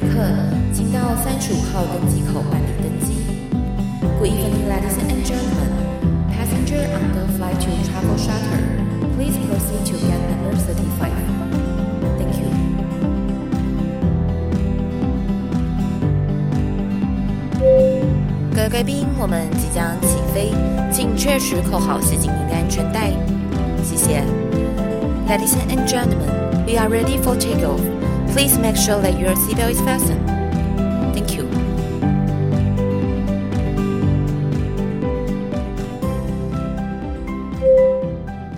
客，请到三十五号登机口办理登机。Good evening, ladies and gentlemen. Passenger on the flight to Travel Charter, please proceed to gate number thirty-five. Thank you. 各位贵宾，我们即将起飞，请确实扣好系紧您的安全带。谢谢。Ladies and gentlemen, we are ready for takeoff. Please make sure that your seatbelt is fastened. Thank you.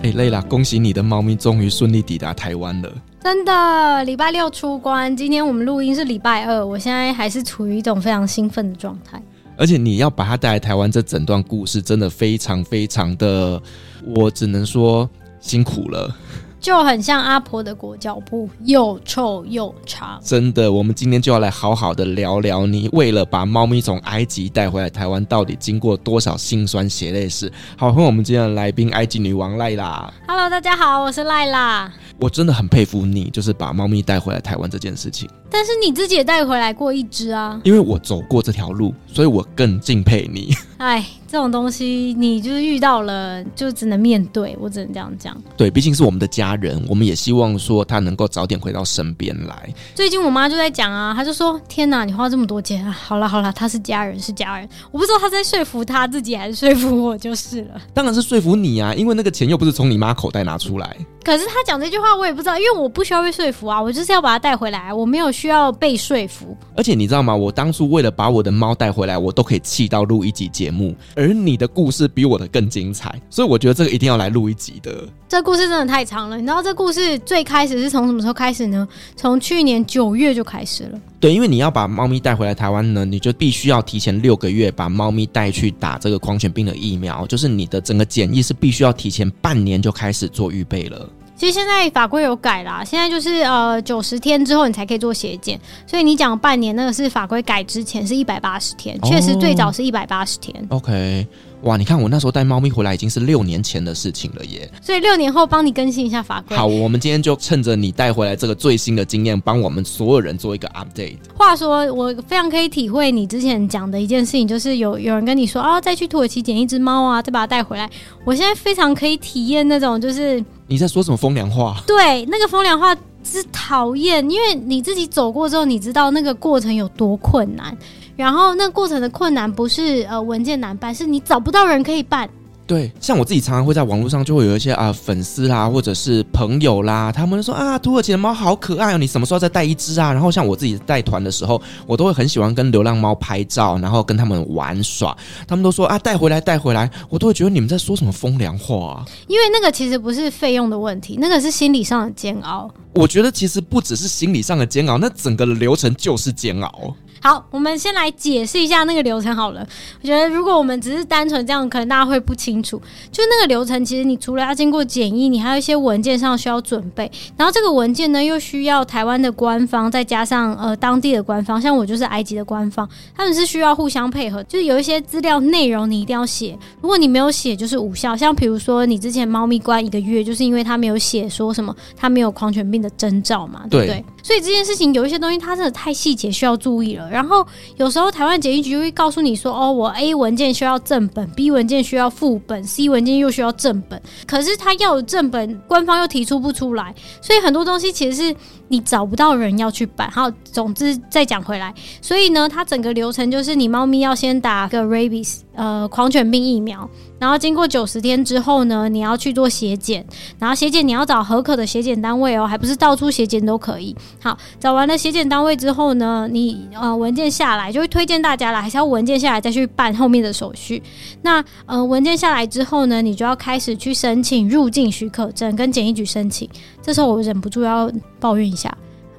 哎，累了，恭喜你的猫咪终于顺利抵达台湾了！真的，礼拜六出关，今天我们录音是礼拜二，我现在还是处于一种非常兴奋的状态。而且你要把它带来台湾，这整段故事真的非常非常的，我只能说辛苦了。就很像阿婆的裹脚布，又臭又长。真的，我们今天就要来好好的聊聊你为了把猫咪从埃及带回来台湾，到底经过多少辛酸血泪史。好，欢迎我们今天的来宾，埃及女王赖啦。Hello，大家好，我是赖啦。我真的很佩服你，就是把猫咪带回来台湾这件事情。但是你自己也带回来过一只啊。因为我走过这条路，所以我更敬佩你。哎，这种东西你就是遇到了，就只能面对。我只能这样讲。对，毕竟是我们的家人，我们也希望说他能够早点回到身边来。最近我妈就在讲啊，她就说：“天哪，你花这么多钱啊！好了好了，他是家人是家人，我不知道他在说服他自己还是说服我就是了。”当然是说服你啊，因为那个钱又不是从你妈口袋拿出来。可是他讲这句话，我也不知道，因为我不需要被说服啊，我就是要把它带回来，我没有需要被说服。而且你知道吗？我当初为了把我的猫带回来，我都可以气到录一集节目，而你的故事比我的更精彩，所以我觉得这个一定要来录一集的。这故事真的太长了，你知道这故事最开始是从什么时候开始呢？从去年九月就开始了。对，因为你要把猫咪带回来台湾呢，你就必须要提前六个月把猫咪带去打这个狂犬病的疫苗，就是你的整个检疫是必须要提前半年就开始做预备了。其实现在法规有改啦，现在就是呃九十天之后你才可以做血检，所以你讲半年那个是法规改之前是一百八十天，确实最早是一百八十天。哦。OK。哇，你看我那时候带猫咪回来已经是六年前的事情了耶！所以六年后帮你更新一下法规。好，我们今天就趁着你带回来这个最新的经验，帮我们所有人做一个 update。话说，我非常可以体会你之前讲的一件事情，就是有有人跟你说啊，再去土耳其捡一只猫啊，再把它带回来。我现在非常可以体验那种，就是你在说什么风凉话？对，那个风凉话之讨厌，因为你自己走过之后，你知道那个过程有多困难。然后那过程的困难不是呃文件难办，是你找不到人可以办。对，像我自己常常会在网络上就会有一些啊、呃、粉丝啦，或者是朋友啦，他们说啊土耳其的猫好可爱哦，你什么时候再带一只啊？然后像我自己带团的时候，我都会很喜欢跟流浪猫拍照，然后跟他们玩耍。他们都说啊带回来带回来，我都会觉得你们在说什么风凉话啊？因为那个其实不是费用的问题，那个是心理上的煎熬。我觉得其实不只是心理上的煎熬，那整个流程就是煎熬。好，我们先来解释一下那个流程好了。我觉得如果我们只是单纯这样，可能大家会不清楚。就那个流程，其实你除了要经过检疫，你还有一些文件上需要准备。然后这个文件呢，又需要台湾的官方，再加上呃当地的官方，像我就是埃及的官方，他们是需要互相配合。就是有一些资料内容你一定要写，如果你没有写，就是无效。像比如说你之前猫咪关一个月，就是因为他没有写说什么，他没有狂犬病的征兆嘛，对不对？对。所以这件事情有一些东西它真的太细节，需要注意了。然后有时候台湾检疫局就会告诉你说，哦，我 A 文件需要正本，B 文件需要副本，C 文件又需要正本。可是他要有正本，官方又提出不出来，所以很多东西其实是你找不到人要去办。好，总之再讲回来，所以呢，它整个流程就是你猫咪要先打个 rabies，呃，狂犬病疫苗。然后经过九十天之后呢，你要去做血检，然后血检你要找合可的血检单位哦，还不是到处血检都可以。好，找完了血检单位之后呢，你呃文件下来就会推荐大家啦，还是要文件下来再去办后面的手续。那呃文件下来之后呢，你就要开始去申请入境许可证，跟检疫局申请。这时候我忍不住要抱怨。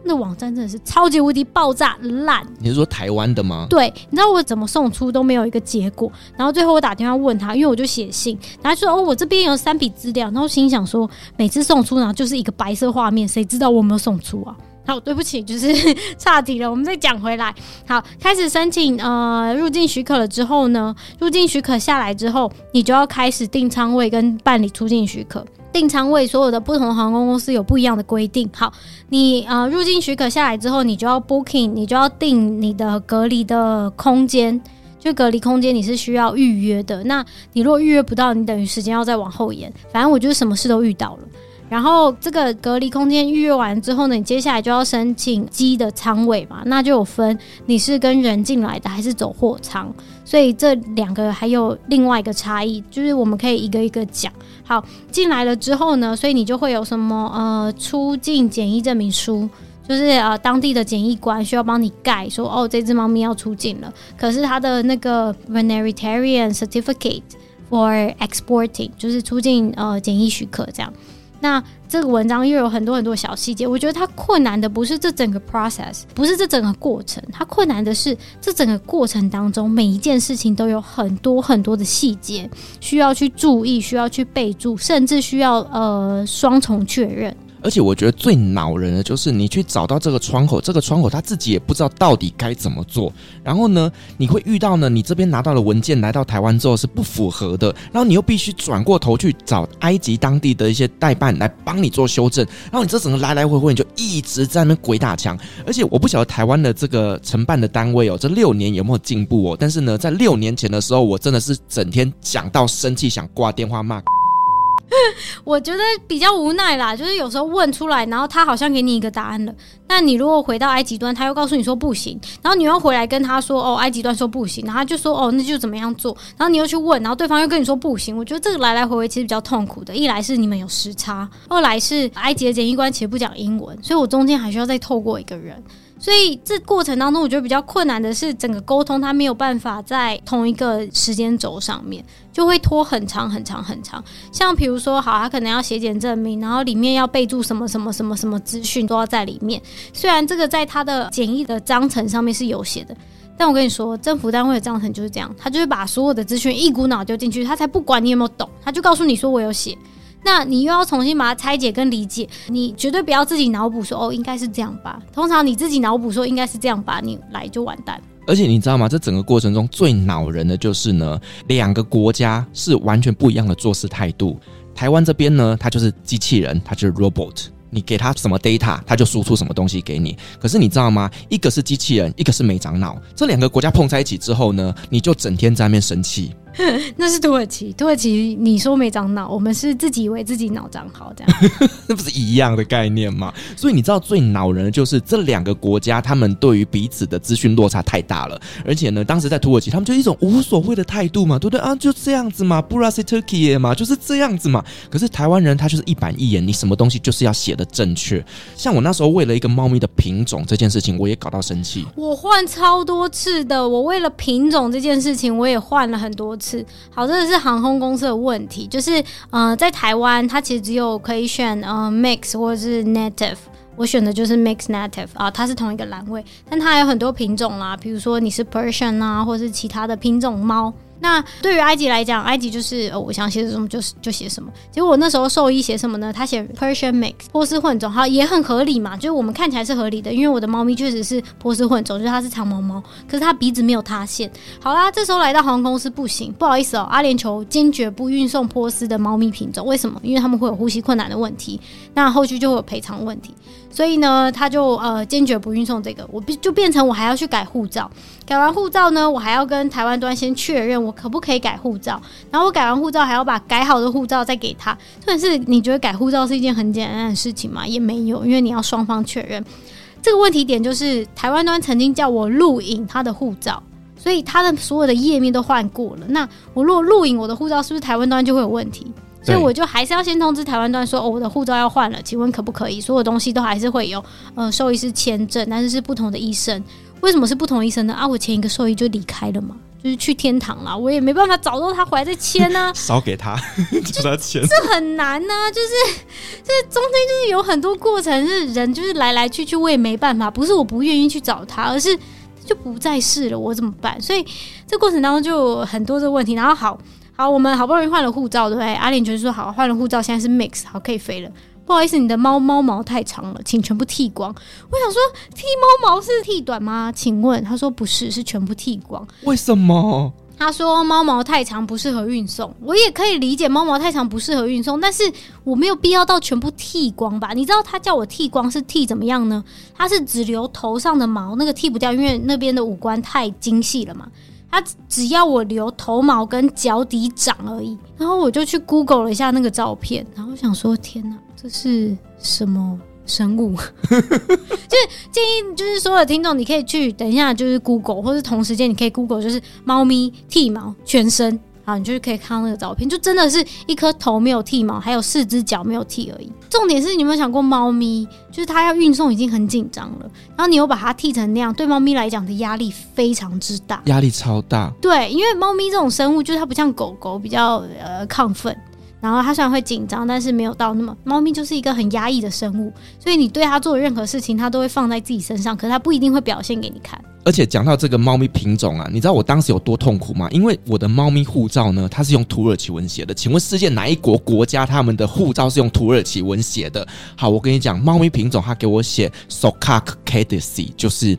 那网站真的是超级无敌爆炸烂！你是说台湾的吗？对，你知道我怎么送出都没有一个结果，然后最后我打电话问他，因为我就写信，然后说哦，我这边有三笔资料，然后心想说每次送出然后就是一个白色画面，谁知道我有没有送出啊？好，对不起，就是 岔题了，我们再讲回来。好，开始申请呃入境许可了之后呢，入境许可下来之后，你就要开始订仓位跟办理出境许可。订舱位，所有的不同航空公司有不一样的规定。好，你呃入境许可下来之后，你就要 booking，你就要订你的隔离的空间。就隔离空间你是需要预约的。那你如果预约不到，你等于时间要再往后延。反正我就是什么事都遇到了。然后这个隔离空间预约完之后呢，你接下来就要申请机的舱位嘛，那就有分你是跟人进来的还是走货舱。所以这两个还有另外一个差异，就是我们可以一个一个讲。好，进来了之后呢，所以你就会有什么呃出境检疫证明书，就是呃当地的检疫官需要帮你盖说哦这只猫咪要出境了，可是它的那个 veterinarian certificate for exporting 就是出境呃检疫许可这样。那这个文章又有很多很多小细节，我觉得它困难的不是这整个 process，不是这整个过程，它困难的是这整个过程当中每一件事情都有很多很多的细节需要去注意，需要去备注，甚至需要呃双重确认。而且我觉得最恼人的就是你去找到这个窗口，这个窗口他自己也不知道到底该怎么做。然后呢，你会遇到呢，你这边拿到的文件来到台湾之后是不符合的，然后你又必须转过头去找埃及当地的一些代办来帮你做修正。然后你这整个来来回回，你就一直在那鬼打墙。而且我不晓得台湾的这个承办的单位哦，这六年有没有进步哦？但是呢，在六年前的时候，我真的是整天讲到生气，想挂电话骂。我觉得比较无奈啦，就是有时候问出来，然后他好像给你一个答案了。那你如果回到埃及端，他又告诉你说不行，然后你又回来跟他说哦，埃及端说不行，然后他就说哦，那就怎么样做？然后你又去问，然后对方又跟你说不行。我觉得这个来来回回其实比较痛苦的，一来是你们有时差，二来是埃及的检疫官其实不讲英文，所以我中间还需要再透过一个人。所以这过程当中，我觉得比较困难的是整个沟通，它没有办法在同一个时间轴上面，就会拖很长很长很长。像比如说，好，他可能要写检证明，然后里面要备注什么什么什么什么资讯都要在里面。虽然这个在他的简易的章程上面是有写的，但我跟你说，政府单位的章程就是这样，他就是把所有的资讯一股脑丢进去，他才不管你有没有懂，他就告诉你说我有写。那你又要重新把它拆解跟理解，你绝对不要自己脑补说哦，应该是这样吧。通常你自己脑补说应该是这样吧，你来就完蛋。而且你知道吗？这整个过程中最恼人的就是呢，两个国家是完全不一样的做事态度。台湾这边呢，它就是机器人，它就是 robot。你给他什么 data，他就输出什么东西给你。可是你知道吗？一个是机器人，一个是没长脑。这两个国家碰在一起之后呢，你就整天在那边生气。那是土耳其，土耳其你说没长脑，我们是自己以为自己脑长好这样，那不是一样的概念吗？所以你知道最恼人的就是这两个国家，他们对于彼此的资讯落差太大了。而且呢，当时在土耳其，他们就一种无所谓的态度嘛，对不对啊？就这样子嘛，Burası Türkiye 嘛，就是这样子嘛。可是台湾人他就是一板一眼，你什么东西就是要写的正确。像我那时候为了一个猫咪的品种这件事情，我也搞到生气。我换超多次的，我为了品种这件事情，我也换了很多次。好，这个是航空公司的问题，就是呃，在台湾它其实只有可以选呃 mix 或者是 native，我选的就是 mix native 啊，它是同一个栏位，但它还有很多品种啦，比如说你是 Persian 啊，或是其他的品种猫。那对于埃及来讲，埃及就是、我想写什么就是就写什么。结果我那时候兽医写什么呢？他写 Persian mix 波斯混种，好也很合理嘛，就是我们看起来是合理的，因为我的猫咪确实是波斯混种，就是它是长毛猫，可是它鼻子没有塌陷。好啦，这时候来到航空公司不行，不好意思哦，阿联酋坚决不运送波斯的猫咪品种，为什么？因为他们会有呼吸困难的问题，那后续就会有赔偿问题。所以呢，他就呃坚决不运送这个，我就变成我还要去改护照。改完护照呢，我还要跟台湾端先确认我可不可以改护照。然后我改完护照还要把改好的护照再给他。但是你觉得改护照是一件很简单的事情吗？也没有，因为你要双方确认。这个问题点就是台湾端曾经叫我录影他的护照，所以他的所有的页面都换过了。那我如果录影我的护照，是不是台湾端就会有问题？所以我就还是要先通知台湾端说，哦，我的护照要换了，请问可不可以？所有东西都还是会有，呃，兽医师签证，但是是不同的医生。为什么是不同医生呢？啊，我前一个兽医就离开了嘛，就是去天堂了，我也没办法找到他回来再签呢。少给他，就他签，这很难呢、啊。就是这中间就是有很多过程，是人就是来来去去，我也没办法，不是我不愿意去找他，而是就不在世了，我怎么办？所以这过程当中就有很多这个问题。然后好。好，我们好不容易换了护照，对不对？阿联就说好，换了护照，现在是 mix，好，可以飞了。不好意思，你的猫猫毛太长了，请全部剃光。我想说，剃猫毛是剃短吗？请问，他说不是，是全部剃光。为什么？他说猫毛太长不适合运送。我也可以理解猫毛太长不适合运送，但是我没有必要到全部剃光吧？你知道他叫我剃光是剃怎么样呢？他是只留头上的毛，那个剃不掉，因为那边的五官太精细了嘛。他只要我留头毛跟脚底长而已，然后我就去 Google 了一下那个照片，然后我想说天哪，这是什么生物？就是建议，就是所有的听众，你可以去等一下，就是 Google，或是同时间你可以 Google，就是猫咪剃毛全身。好，你就是可以看到那个照片，就真的是一颗头没有剃毛，还有四只脚没有剃而已。重点是，你有没有想过，猫咪就是它要运送已经很紧张了，然后你又把它剃成那样，对猫咪来讲的压力非常之大，压力超大。对，因为猫咪这种生物，就是它不像狗狗比较呃亢奋。然后它虽然会紧张，但是没有到那么。猫咪就是一个很压抑的生物，所以你对它做任何事情，它都会放在自己身上，可是它不一定会表现给你看。而且讲到这个猫咪品种啊，你知道我当时有多痛苦吗？因为我的猫咪护照呢，它是用土耳其文写的。请问世界哪一国国家他们的护照是用土耳其文写的？好，我跟你讲，猫咪品种它给我写 Sokak c a d i s 就是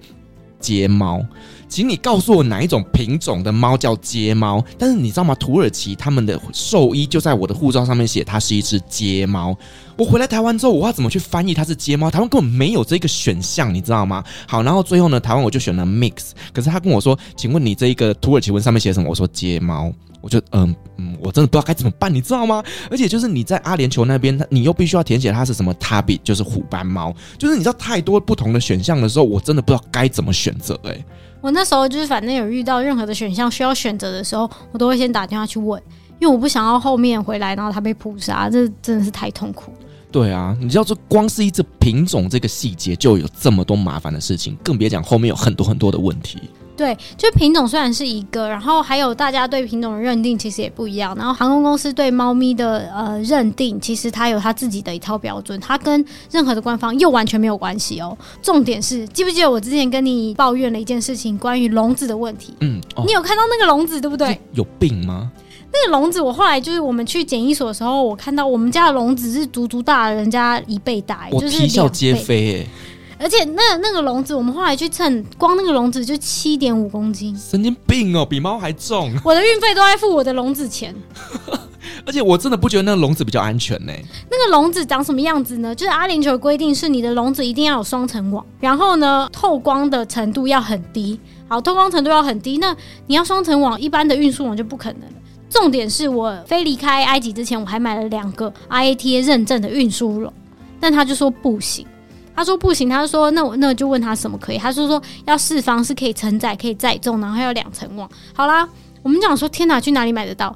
街猫。请你告诉我哪一种品种的猫叫街猫？但是你知道吗？土耳其他们的兽医就在我的护照上面写它是一只街猫。我回来台湾之后，我要怎么去翻译它是街猫？台湾根本没有这个选项，你知道吗？好，然后最后呢，台湾我就选了 mix。可是他跟我说，请问你这一个土耳其文上面写什么？我说街猫。我就嗯嗯，我真的不知道该怎么办，你知道吗？而且就是你在阿联酋那边，你又必须要填写它是什么 tabby，就是虎斑猫。就是你知道太多不同的选项的时候，我真的不知道该怎么选择。哎，我那时候就是反正有遇到任何的选项需要选择的时候，我都会先打电话去问，因为我不想要后面回来然后他被扑杀，这真的是太痛苦了。对啊，你知道这光是一只品种这个细节就有这么多麻烦的事情，更别讲后面有很多很多的问题。对，就品种虽然是一个，然后还有大家对品种的认定其实也不一样。然后航空公司对猫咪的呃认定，其实它有它自己的一套标准，它跟任何的官方又完全没有关系哦。重点是，记不记得我之前跟你抱怨了一件事情，关于笼子的问题？嗯，哦、你有看到那个笼子对不对？有病吗？那个笼子，我后来就是我们去检疫所的时候，我看到我们家的笼子是足足大人家一倍大，我就是啼笑皆非哎。而且那那个笼子，我们后来去称，光那个笼子就七点五公斤，神经病哦，比猫还重。我的运费都在付我的笼子钱。而且我真的不觉得那个笼子比较安全呢。那个笼子长什么样子呢？就是阿联酋的规定是，你的笼子一定要有双层网，然后呢，透光的程度要很低。好，透光程度要很低，那你要双层网，一般的运输网就不可能了。重点是我飞离开埃及之前，我还买了两个 IATA 认证的运输笼，但他就说不行。他说不行，他说那我那我就问他什么可以？他说说要四方是可以承载、可以载重，然后还有两层网。好啦，我们讲说天哪，去哪里买得到？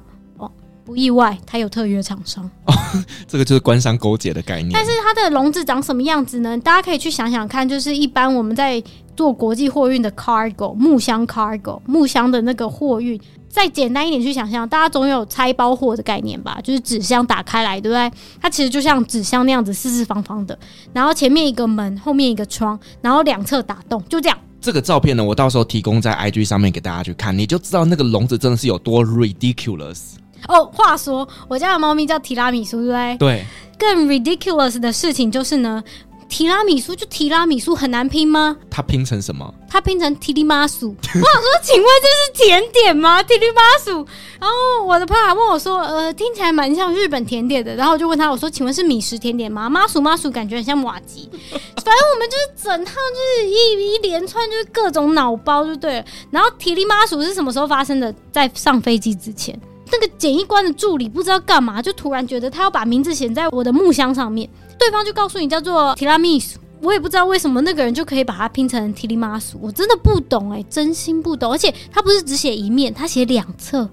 哦，不意外，它有特约厂商。哦，这个就是官商勾结的概念。但是它的笼子长什么样子呢？大家可以去想想看，就是一般我们在做国际货运的 cargo 木箱 cargo 木箱的那个货运。再简单一点去想象，大家总有拆包货的概念吧？就是纸箱打开来，对不对？它其实就像纸箱那样子，四四方方的，然后前面一个门，后面一个窗，然后两侧打洞，就这样。这个照片呢，我到时候提供在 IG 上面给大家去看，你就知道那个笼子真的是有多 ridiculous。哦，话说我家的猫咪叫提拉米苏，对不对？对。更 ridiculous 的事情就是呢。提拉米苏就提拉米苏很难拼吗？它拼成什么？它拼成提里玛苏。我想说，请问这是甜点吗？提里玛苏。然后我的朋友还问我说，呃，听起来蛮像日本甜点的。然后我就问他，我说，请问是米食甜点吗？妈苏妈苏感觉很像瓦吉。反正我们就是整趟就是一一连串就是各种脑包就对了。然后提里玛苏是什么时候发生的？在上飞机之前。那个检疫官的助理不知道干嘛，就突然觉得他要把名字写在我的木箱上面。对方就告诉你叫做提拉米苏，我也不知道为什么那个人就可以把它拼成提里马苏，我真的不懂哎、欸，真心不懂。而且他不是只写一面，他写两侧。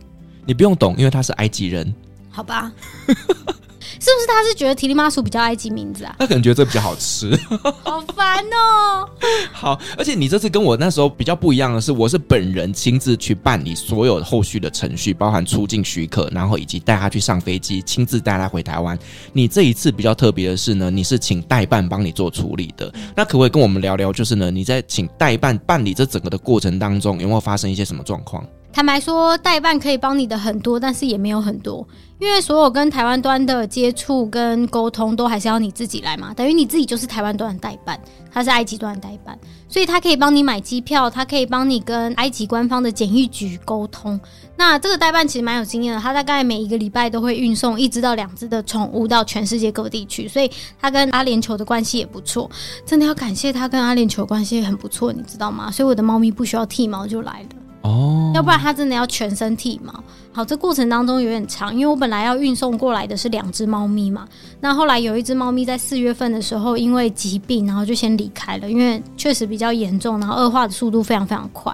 你不用懂，因为他是埃及人。好吧。是不是他是觉得提里马苏比较爱记名字啊？他可能觉得这比较好吃。好烦哦。好，而且你这次跟我那时候比较不一样的是，我是本人亲自去办理所有后续的程序，包含出境许可，然后以及带他去上飞机，亲自带他回台湾。你这一次比较特别的是呢，你是请代办帮你做处理的。那可不可以跟我们聊聊，就是呢，你在请代办办理这整个的过程当中，有没有发生一些什么状况？坦白说，代办可以帮你的很多，但是也没有很多，因为所有跟台湾端的接触跟沟通都还是要你自己来嘛，等于你自己就是台湾端的代办，他是埃及端的代办，所以他可以帮你买机票，他可以帮你跟埃及官方的检疫局沟通。那这个代办其实蛮有经验的，他大概每一个礼拜都会运送一只到两只的宠物到全世界各地去，所以他跟阿联酋的关系也不错，真的要感谢他跟阿联酋关系很不错，你知道吗？所以我的猫咪不需要剃毛就来了。哦，要不然它真的要全身剃毛。好，这过程当中有点长，因为我本来要运送过来的是两只猫咪嘛。那后来有一只猫咪在四月份的时候因为疾病，然后就先离开了，因为确实比较严重，然后恶化的速度非常非常快。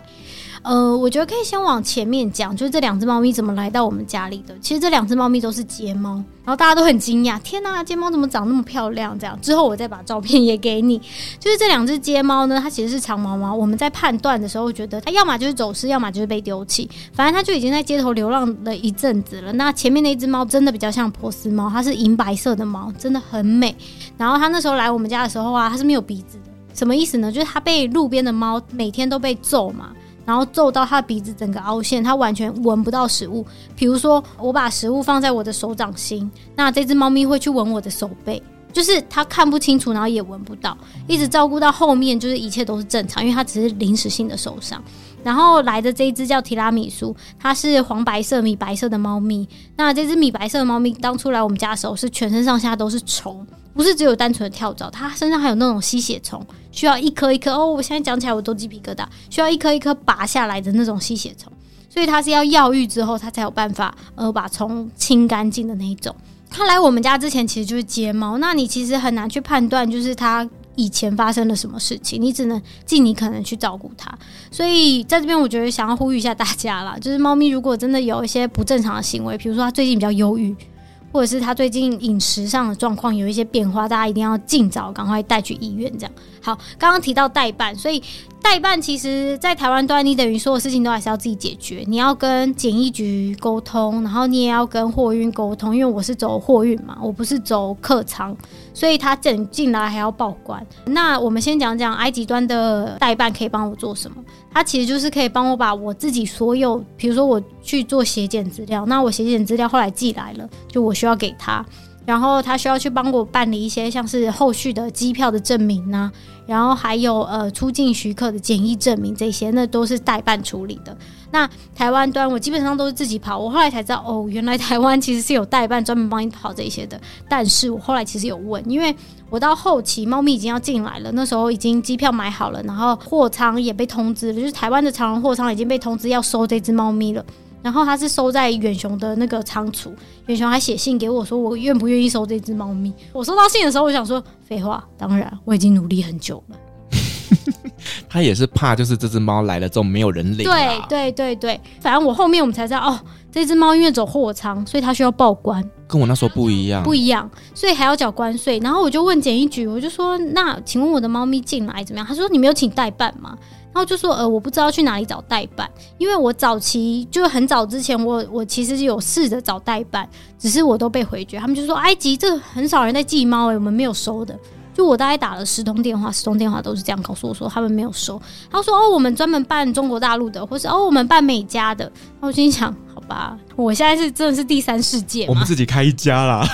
呃，我觉得可以先往前面讲，就是这两只猫咪怎么来到我们家里的。其实这两只猫咪都是街猫，然后大家都很惊讶，天呐，街猫怎么长那么漂亮？这样之后我再把照片也给你。就是这两只街猫呢，它其实是长毛猫。我们在判断的时候觉得它要么就是走失，要么就是被丢弃，反正它就已经在街头流浪了一阵子了。那前面那只猫真的比较像波斯猫，它是银白色的猫，真的很美。然后它那时候来我们家的时候啊，它是没有鼻子的，什么意思呢？就是它被路边的猫每天都被揍嘛。然后揍到他鼻子整个凹陷，他完全闻不到食物。比如说，我把食物放在我的手掌心，那这只猫咪会去闻我的手背，就是它看不清楚，然后也闻不到。一直照顾到后面，就是一切都是正常，因为它只是临时性的受伤。然后来的这一只叫提拉米苏，它是黄白色、米白色的猫咪。那这只米白色的猫咪当初来我们家的时候，是全身上下都是虫。不是只有单纯的跳蚤，它身上还有那种吸血虫，需要一颗一颗哦。我现在讲起来我都鸡皮疙瘩，需要一颗一颗拔下来的那种吸血虫，所以它是要药浴之后，它才有办法呃把虫清干净的那一种。它来我们家之前其实就是街猫，那你其实很难去判断就是它以前发生了什么事情，你只能尽你可能去照顾它。所以在这边，我觉得想要呼吁一下大家啦，就是猫咪如果真的有一些不正常的行为，比如说它最近比较忧郁。或者是他最近饮食上的状况有一些变化，大家一定要尽早赶快带去医院。这样好，刚刚提到代办，所以。代办其实，在台湾端，你等于所有事情都还是要自己解决。你要跟检疫局沟通，然后你也要跟货运沟通，因为我是走货运嘛，我不是走客舱，所以他整进来还要报关。那我们先讲讲埃及端的代办可以帮我做什么？他其实就是可以帮我把我自己所有，比如说我去做血检资料，那我血检资料后来寄来了，就我需要给他。然后他需要去帮我办理一些像是后续的机票的证明呢、然后还有呃出境许可的检疫证明这些，那都是代办处理的。那台湾端我基本上都是自己跑，我后来才知道哦，原来台湾其实是有代办专门帮你跑这些的。但是我后来其实有问，因为我到后期猫咪已经要进来了，那时候已经机票买好了，然后货仓也被通知了，就是台湾的长荣货仓已经被通知要收这只猫咪了。然后他是收在远雄的那个仓储，远雄还写信给我说，我愿不愿意收这只猫咪。我收到信的时候，我想说废话，当然我已经努力很久了。他也是怕，就是这只猫来了之后没有人领。对对对对，反正我后面我们才知道，哦，这只猫因为走货仓，所以它需要报关，跟我那时候不一样，不一样，所以还要缴关税。然后我就问检疫局，我就说，那请问我的猫咪进来怎么样？他说你没有请代办吗？然后就说，呃，我不知道去哪里找代办，因为我早期就很早之前我，我其实有试着找代办，只是我都被回绝。他们就说，埃及这很少人在寄猫，欸，我们没有收的。就我大概打了十通电话，十通电话都是这样告诉我说他们没有收。他说，哦，我们专门办中国大陆的，或是哦，我们办美加的。然后我心想，好吧，我现在是真的是第三世界，我们自己开一家啦。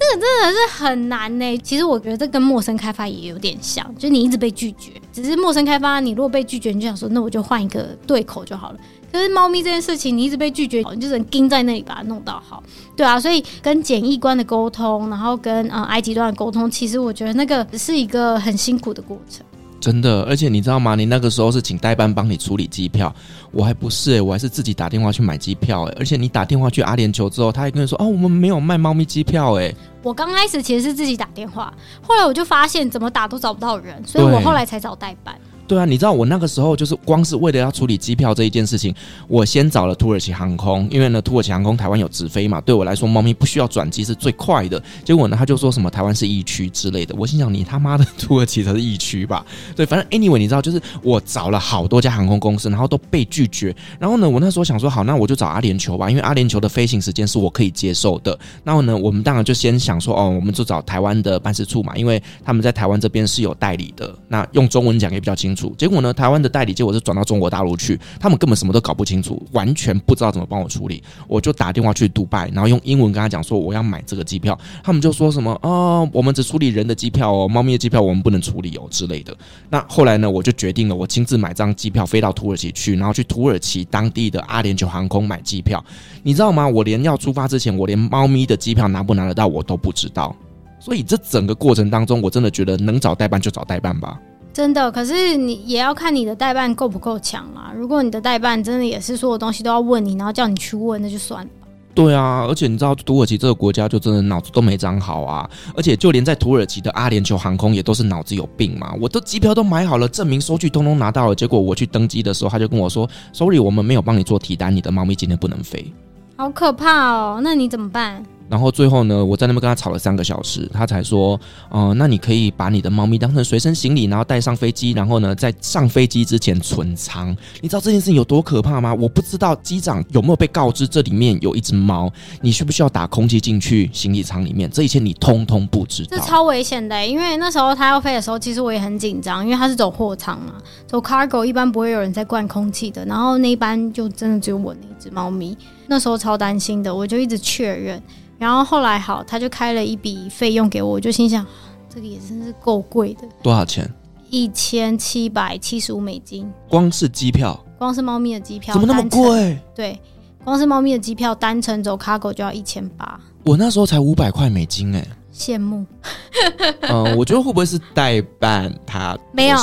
这个真的是很难呢。其实我觉得这跟陌生开发也有点像，就你一直被拒绝，只是陌生开发，你如果被拒绝，你就想说，那我就换一个对口就好了。可是猫咪这件事情，你一直被拒绝，你就只能盯在那里把它弄到好，对啊。所以跟检疫官的沟通，然后跟呃埃及端的沟通，其实我觉得那个是一个很辛苦的过程。真的，而且你知道吗？你那个时候是请代班帮你处理机票，我还不是诶、欸，我还是自己打电话去买机票诶、欸。而且你打电话去阿联酋之后，他还跟你说哦，我们没有卖猫咪机票诶、欸。我刚开始其实是自己打电话，后来我就发现怎么打都找不到人，所以我后来才找代办。对啊，你知道我那个时候就是光是为了要处理机票这一件事情，我先找了土耳其航空，因为呢土耳其航空台湾有直飞嘛，对我来说猫咪不需要转机是最快的。结果呢他就说什么台湾是疫区之类的，我心想你他妈的土耳其才是疫区吧？对，反正 anyway 你知道就是我找了好多家航空公司，然后都被拒绝。然后呢我那时候想说好，那我就找阿联酋吧，因为阿联酋的飞行时间是我可以接受的。然后呢我们当然就先想说哦，我们就找台湾的办事处嘛，因为他们在台湾这边是有代理的，那用中文讲也比较清楚。结果呢台湾的代理，结果是转到中国大陆去，他们根本什么都搞不清楚，完全不知道怎么帮我处理。我就打电话去杜拜，然后用英文跟他讲说我要买这个机票，他们就说什么哦，我们只处理人的机票哦，猫咪的机票我们不能处理哦之类的。那后来呢，我就决定了，我亲自买张机票飞到土耳其去，然后去土耳其当地的阿联酋航空买机票。你知道吗？我连要出发之前，我连猫咪的机票拿不拿得到我都不知道。所以这整个过程当中，我真的觉得能找代办就找代办吧。真的，可是你也要看你的代办够不够强啊。如果你的代办真的也是所有东西都要问你，然后叫你去问，那就算了。对啊，而且你知道土耳其这个国家就真的脑子都没长好啊，而且就连在土耳其的阿联酋航空也都是脑子有病嘛。我的机票都买好了，证明收据通通拿到了，结果我去登机的时候，他就跟我说：“Sorry，我们没有帮你做提单，你的猫咪今天不能飞。”好可怕哦！那你怎么办？然后最后呢，我在那边跟他吵了三个小时，他才说，呃，那你可以把你的猫咪当成随身行李，然后带上飞机，然后呢，在上飞机之前存仓。你知道这件事情有多可怕吗？我不知道机长有没有被告知这里面有一只猫，你需不需要打空气进去行李舱里面？这一切你通通不知道。这超危险的，因为那时候他要飞的时候，其实我也很紧张，因为他是走货舱嘛，走 cargo 一般不会有人在灌空气的，然后那一班就真的只有我那一只猫咪，那时候超担心的，我就一直确认。然后后来好，他就开了一笔费用给我，我就心想，这个也真是够贵的。多少钱？一千七百七十五美金。光是机票？光是猫咪的机票？怎么那么贵？对，光是猫咪的机票单程走 cargo 就要一千八。我那时候才五百块美金哎。羡慕，嗯，我觉得会不会是代办他没有，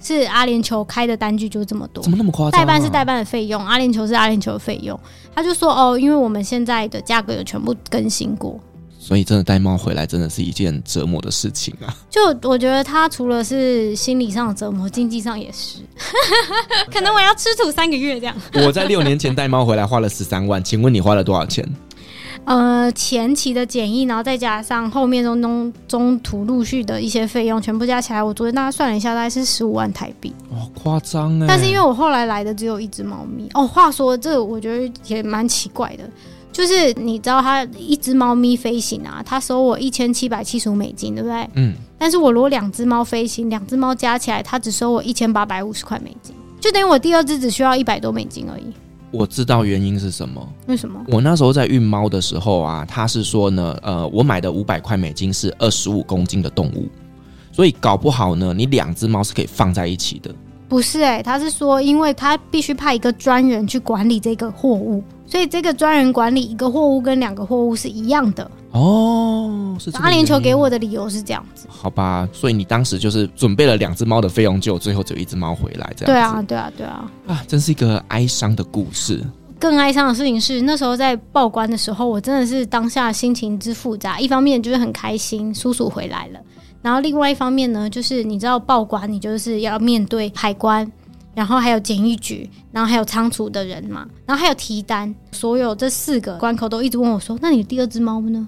是阿联酋开的单据就这么多，怎么那么夸张？代办是代办的费用，阿联酋是阿联酋的费用。他就说哦，因为我们现在的价格有全部更新过，所以真的带猫回来真的是一件折磨的事情啊。就我觉得他除了是心理上的折磨，经济上也是，可能我要吃土三个月这样。我在六年前带猫回来花了十三万，请问你花了多少钱？呃，前期的检疫，然后再加上后面中中中途陆续的一些费用，全部加起来，我昨天大概算了一下，大概是十五万台币。哦，夸张哎！但是因为我后来来的只有一只猫咪哦。话说这个我觉得也蛮奇怪的，就是你知道，它一只猫咪飞行啊，它收我一千七百七十五美金，对不对？嗯。但是我如果两只猫飞行，两只猫加起来，它只收我一千八百五十块美金，就等于我第二只只需要一百多美金而已。我知道原因是什么？为什么？我那时候在运猫的时候啊，他是说呢，呃，我买的五百块美金是二十五公斤的动物，所以搞不好呢，你两只猫是可以放在一起的。不是哎、欸，他是说，因为他必须派一个专人去管理这个货物，所以这个专人管理一个货物跟两个货物是一样的。哦，是阿联酋给我的理由是这样子。好吧，所以你当时就是准备了两只猫的费用，就最后只有一只猫回来，这样子。对啊，对啊，对啊。啊，真是一个哀伤的故事。更哀伤的事情是，那时候在报关的时候，我真的是当下心情之复杂。一方面就是很开心，叔叔回来了。然后另外一方面呢，就是你知道报关，你就是要面对海关，然后还有检疫局，然后还有仓储的人嘛，然后还有提单，所有这四个关口都一直问我说：“那你第二只猫呢？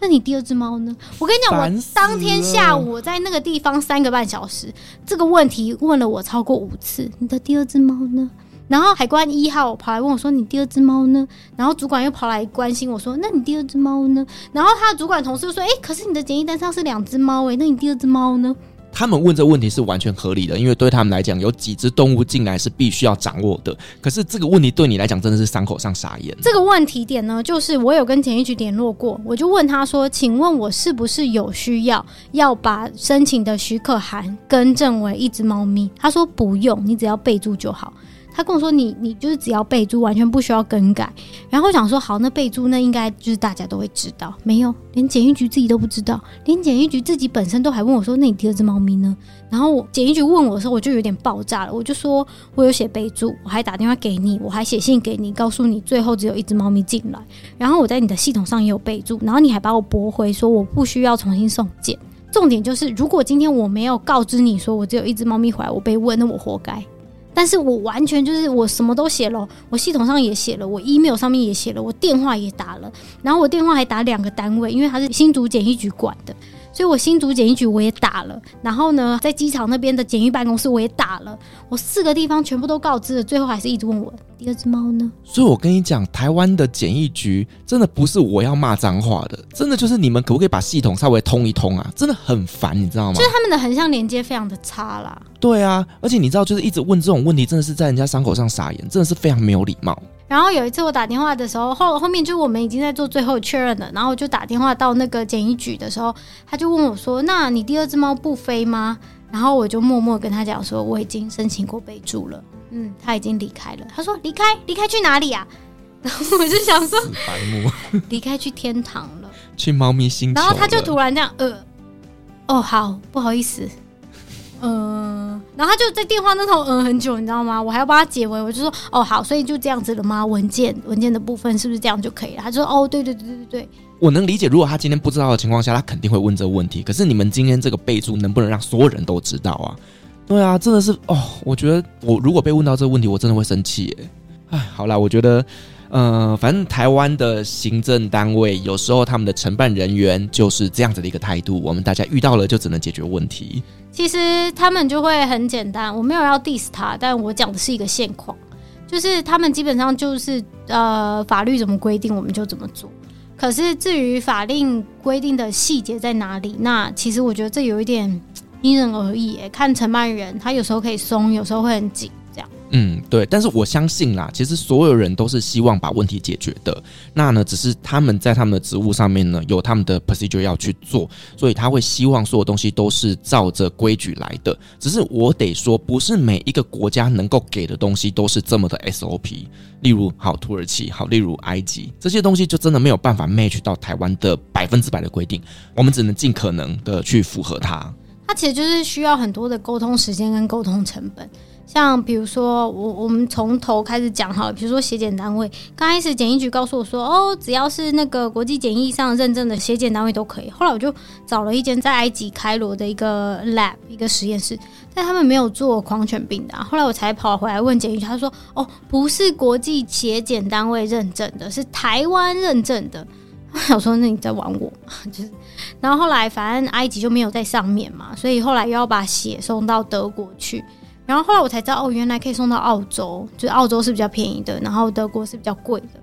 那你第二只猫呢？”我跟你讲，我当天下午我在那个地方三个半小时，这个问题问了我超过五次：“你的第二只猫呢？”然后海关一号跑来问我说：“你第二只猫呢？”然后主管又跑来关心我说：“那你第二只猫呢？”然后他的主管同事就说：“哎，可是你的检疫单上是两只猫诶，那你第二只猫呢？”他们问这个问题是完全合理的，因为对他们来讲，有几只动物进来是必须要掌握的。可是这个问题对你来讲真的是伤口上撒盐。这个问题点呢，就是我有跟检疫局联络过，我就问他说：“请问我是不是有需要要把申请的许可函更正为一只猫咪？”他说：“不用，你只要备注就好。”他跟我说：“你你就是只要备注，完全不需要更改。”然后我想说：“好，那备注那应该就是大家都会知道。”没有，连检疫局自己都不知道，连检疫局自己本身都还问我说：“那你第二只猫咪呢？”然后检疫局问我的时候，我就有点爆炸了。我就说：“我有写备注，我还打电话给你，我还写信给你，告诉你最后只有一只猫咪进来。然后我在你的系统上也有备注，然后你还把我驳回说我不需要重新送检。重点就是，如果今天我没有告知你说我只有一只猫咪回来，我被问，那我活该。”但是我完全就是我什么都写了，我系统上也写了，我 email 上面也写了，我电话也打了，然后我电话还打两个单位，因为他是新竹检疫局管的。所以我新竹检疫局我也打了，然后呢，在机场那边的检疫办公室我也打了，我四个地方全部都告知了，最后还是一直问我第二只猫呢。所以我跟你讲，台湾的检疫局真的不是我要骂脏话的，真的就是你们可不可以把系统稍微通一通啊？真的很烦，你知道吗？就是他们的横向连接非常的差啦。对啊，而且你知道，就是一直问这种问题，真的是在人家伤口上撒盐，真的是非常没有礼貌。然后有一次我打电话的时候，后后面就我们已经在做最后确认了，然后我就打电话到那个检疫局的时候，他就问我说：“那你第二只猫不飞吗？”然后我就默默跟他讲说：“我已经申请过备注了，嗯，他已经离开了。”他说：“离开？离开去哪里啊？” 然后我就想说：“白目，离开去天堂了，去猫咪星球。”然后他就突然这样，呃，哦，好，不好意思。嗯，然后他就在电话那头嗯很久，你知道吗？我还要帮他解围，我就说哦好，所以就这样子了吗？文件文件的部分是不是这样就可以了？他就说哦对对对对对，我能理解，如果他今天不知道的情况下，他肯定会问这个问题。可是你们今天这个备注能不能让所有人都知道啊？对啊，真的是哦，我觉得我如果被问到这个问题，我真的会生气耶。哎，好啦，我觉得。呃，反正台湾的行政单位有时候他们的承办人员就是这样子的一个态度，我们大家遇到了就只能解决问题。其实他们就会很简单，我没有要 diss 他，但我讲的是一个现况，就是他们基本上就是呃法律怎么规定我们就怎么做。可是至于法令规定的细节在哪里，那其实我觉得这有一点因人而异，看承办人他有时候可以松，有时候会很紧。嗯，对，但是我相信啦，其实所有人都是希望把问题解决的。那呢，只是他们在他们的职务上面呢，有他们的 procedure 要去做，所以他会希望所有东西都是照着规矩来的。只是我得说，不是每一个国家能够给的东西都是这么的 SOP。例如，好土耳其，好，例如埃及，这些东西就真的没有办法 match 到台湾的百分之百的规定，我们只能尽可能的去符合它。它其实就是需要很多的沟通时间跟沟通成本。像比如说，我我们从头开始讲好了，比如说血检单位，刚开始检疫局告诉我说，哦，只要是那个国际检疫上认证的血检单位都可以。后来我就找了一间在埃及开罗的一个 lab 一个实验室，但他们没有做狂犬病的啊。后来我才跑回来问检疫局，他说，哦，不是国际血检单位认证的，是台湾认证的。我说，那你在玩我？就是，然后后来反正埃及就没有在上面嘛，所以后来又要把血送到德国去。然后后来我才知道，哦，原来可以送到澳洲，就是澳洲是比较便宜的，然后德国是比较贵的。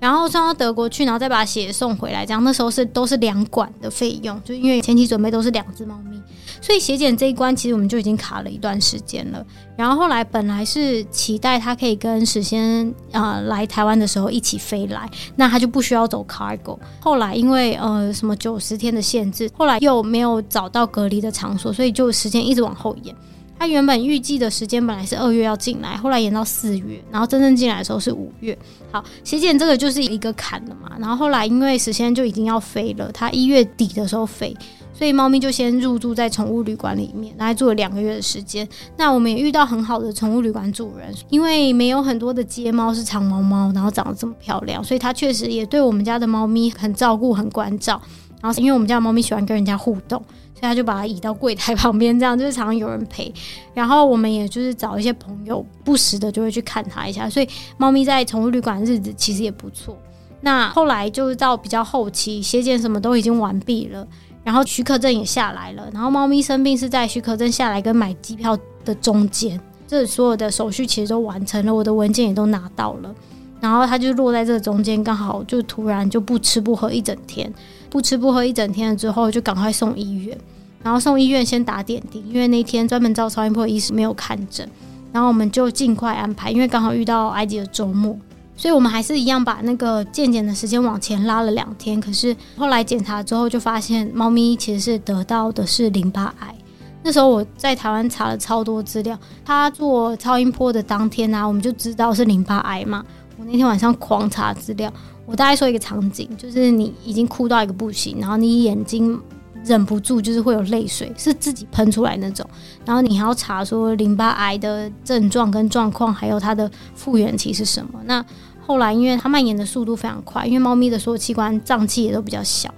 然后送到德国去，然后再把血送回来，这样那时候是都是两管的费用，就因为前期准备都是两只猫咪，所以血检这一关其实我们就已经卡了一段时间了。然后后来本来是期待他可以跟史先呃来台湾的时候一起飞来，那他就不需要走 cargo。后来因为呃什么九十天的限制，后来又没有找到隔离的场所，所以就时间一直往后延。他原本预计的时间本来是二月要进来，后来延到四月，然后真正进来的时候是五月。好，血检这个就是一个坎了嘛。然后后来因为时间就已经要飞了，他一月底的时候飞，所以猫咪就先入住在宠物旅馆里面，然后住了两个月的时间。那我们也遇到很好的宠物旅馆主人，因为没有很多的街猫是长毛猫，然后长得这么漂亮，所以他确实也对我们家的猫咪很照顾、很关照。然后因为我们家的猫咪喜欢跟人家互动。所以他就把它移到柜台旁边，这样就是常常有人陪。然后我们也就是找一些朋友，不时的就会去看它一下。所以猫咪在宠物旅馆日子其实也不错。那后来就是到比较后期，血检什么都已经完毕了，然后许可证也下来了。然后猫咪生病是在许可证下来跟买机票的中间，这所有的手续其实都完成了，我的文件也都拿到了。然后它就落在这中间，刚好就突然就不吃不喝一整天。不吃不喝一整天了之后，就赶快送医院。然后送医院先打点滴，因为那天专门照超音波的医师没有看诊，然后我们就尽快安排，因为刚好遇到埃及的周末，所以我们还是一样把那个健检的时间往前拉了两天。可是后来检查之后就发现，猫咪其实是得到的是淋巴癌。那时候我在台湾查了超多资料，他做超音波的当天啊，我们就知道是淋巴癌嘛。我那天晚上狂查资料，我大概说一个场景，就是你已经哭到一个不行，然后你眼睛忍不住就是会有泪水，是自己喷出来那种，然后你还要查说淋巴癌的症状跟状况，还有它的复原期是什么。那后来因为它蔓延的速度非常快，因为猫咪的所有器官脏器也都比较小，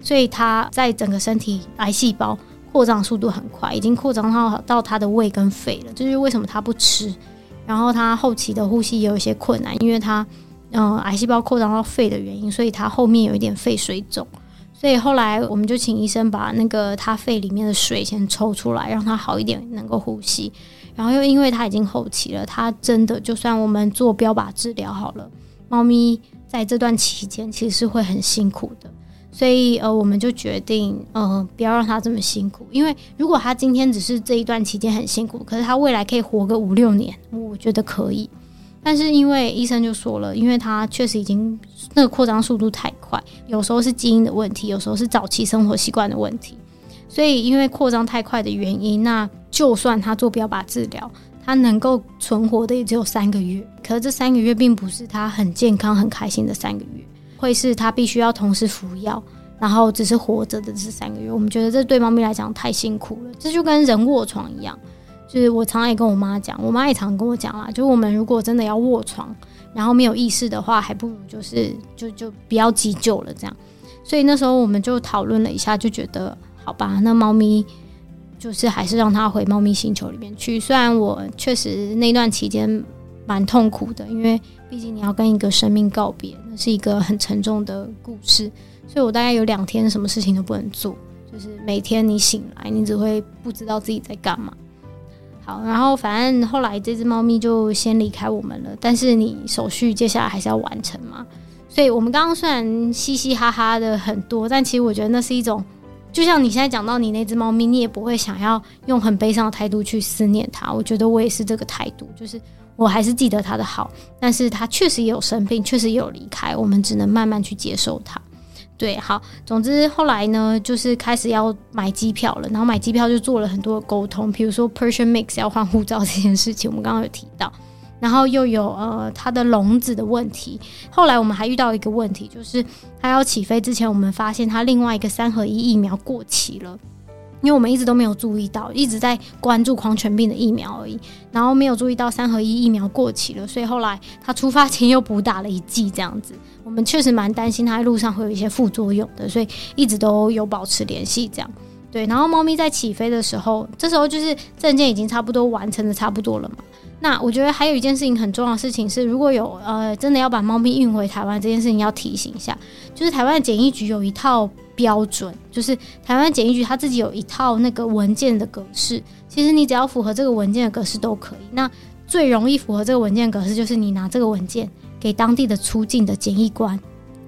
所以它在整个身体癌细胞。扩张速度很快，已经扩张到到它的胃跟肺了。就是为什么它不吃，然后他后期的呼吸也有一些困难，因为他嗯、癌细胞扩张到肺的原因，所以他后面有一点肺水肿。所以后来我们就请医生把那个他肺里面的水先抽出来，让他好一点能够呼吸。然后又因为他已经后期了，他真的就算我们做标靶治疗好了，猫咪在这段期间其实是会很辛苦的。所以，呃，我们就决定，呃，不要让他这么辛苦。因为如果他今天只是这一段期间很辛苦，可是他未来可以活个五六年，我觉得可以。但是因为医生就说了，因为他确实已经那个扩张速度太快，有时候是基因的问题，有时候是早期生活习惯的问题。所以因为扩张太快的原因，那就算他做标靶治疗，他能够存活的也只有三个月。可是这三个月并不是他很健康、很开心的三个月。会是他必须要同时服药，然后只是活着的这三个月，我们觉得这对猫咪来讲太辛苦了。这就跟人卧床一样，就是我常常也跟我妈讲，我妈也常跟我讲啦，就我们如果真的要卧床，然后没有意识的话，还不如就是就就不要急救了这样。所以那时候我们就讨论了一下，就觉得好吧，那猫咪就是还是让它回猫咪星球里面去。虽然我确实那段期间蛮痛苦的，因为。毕竟你要跟一个生命告别，那是一个很沉重的故事，所以我大概有两天什么事情都不能做，就是每天你醒来，你只会不知道自己在干嘛。好，然后反正后来这只猫咪就先离开我们了，但是你手续接下来还是要完成嘛。所以我们刚刚虽然嘻嘻哈哈的很多，但其实我觉得那是一种，就像你现在讲到你那只猫咪，你也不会想要用很悲伤的态度去思念它。我觉得我也是这个态度，就是。我还是记得他的好，但是他确实也有生病，确实也有离开，我们只能慢慢去接受他。对，好，总之后来呢，就是开始要买机票了，然后买机票就做了很多的沟通，比如说 Persian Mix 要换护照这件事情，我们刚刚有提到，然后又有呃他的笼子的问题，后来我们还遇到一个问题，就是他要起飞之前，我们发现他另外一个三合一疫苗过期了。因为我们一直都没有注意到，一直在关注狂犬病的疫苗而已，然后没有注意到三合一疫苗过期了，所以后来他出发前又补打了一剂，这样子，我们确实蛮担心他在路上会有一些副作用的，所以一直都有保持联系，这样。对，然后猫咪在起飞的时候，这时候就是证件已经差不多完成的差不多了嘛。那我觉得还有一件事情很重要的事情是，如果有呃真的要把猫咪运回台湾这件事情要提醒一下，就是台湾的检疫局有一套标准，就是台湾检疫局他自己有一套那个文件的格式，其实你只要符合这个文件的格式都可以。那最容易符合这个文件格式，就是你拿这个文件给当地的出境的检疫官，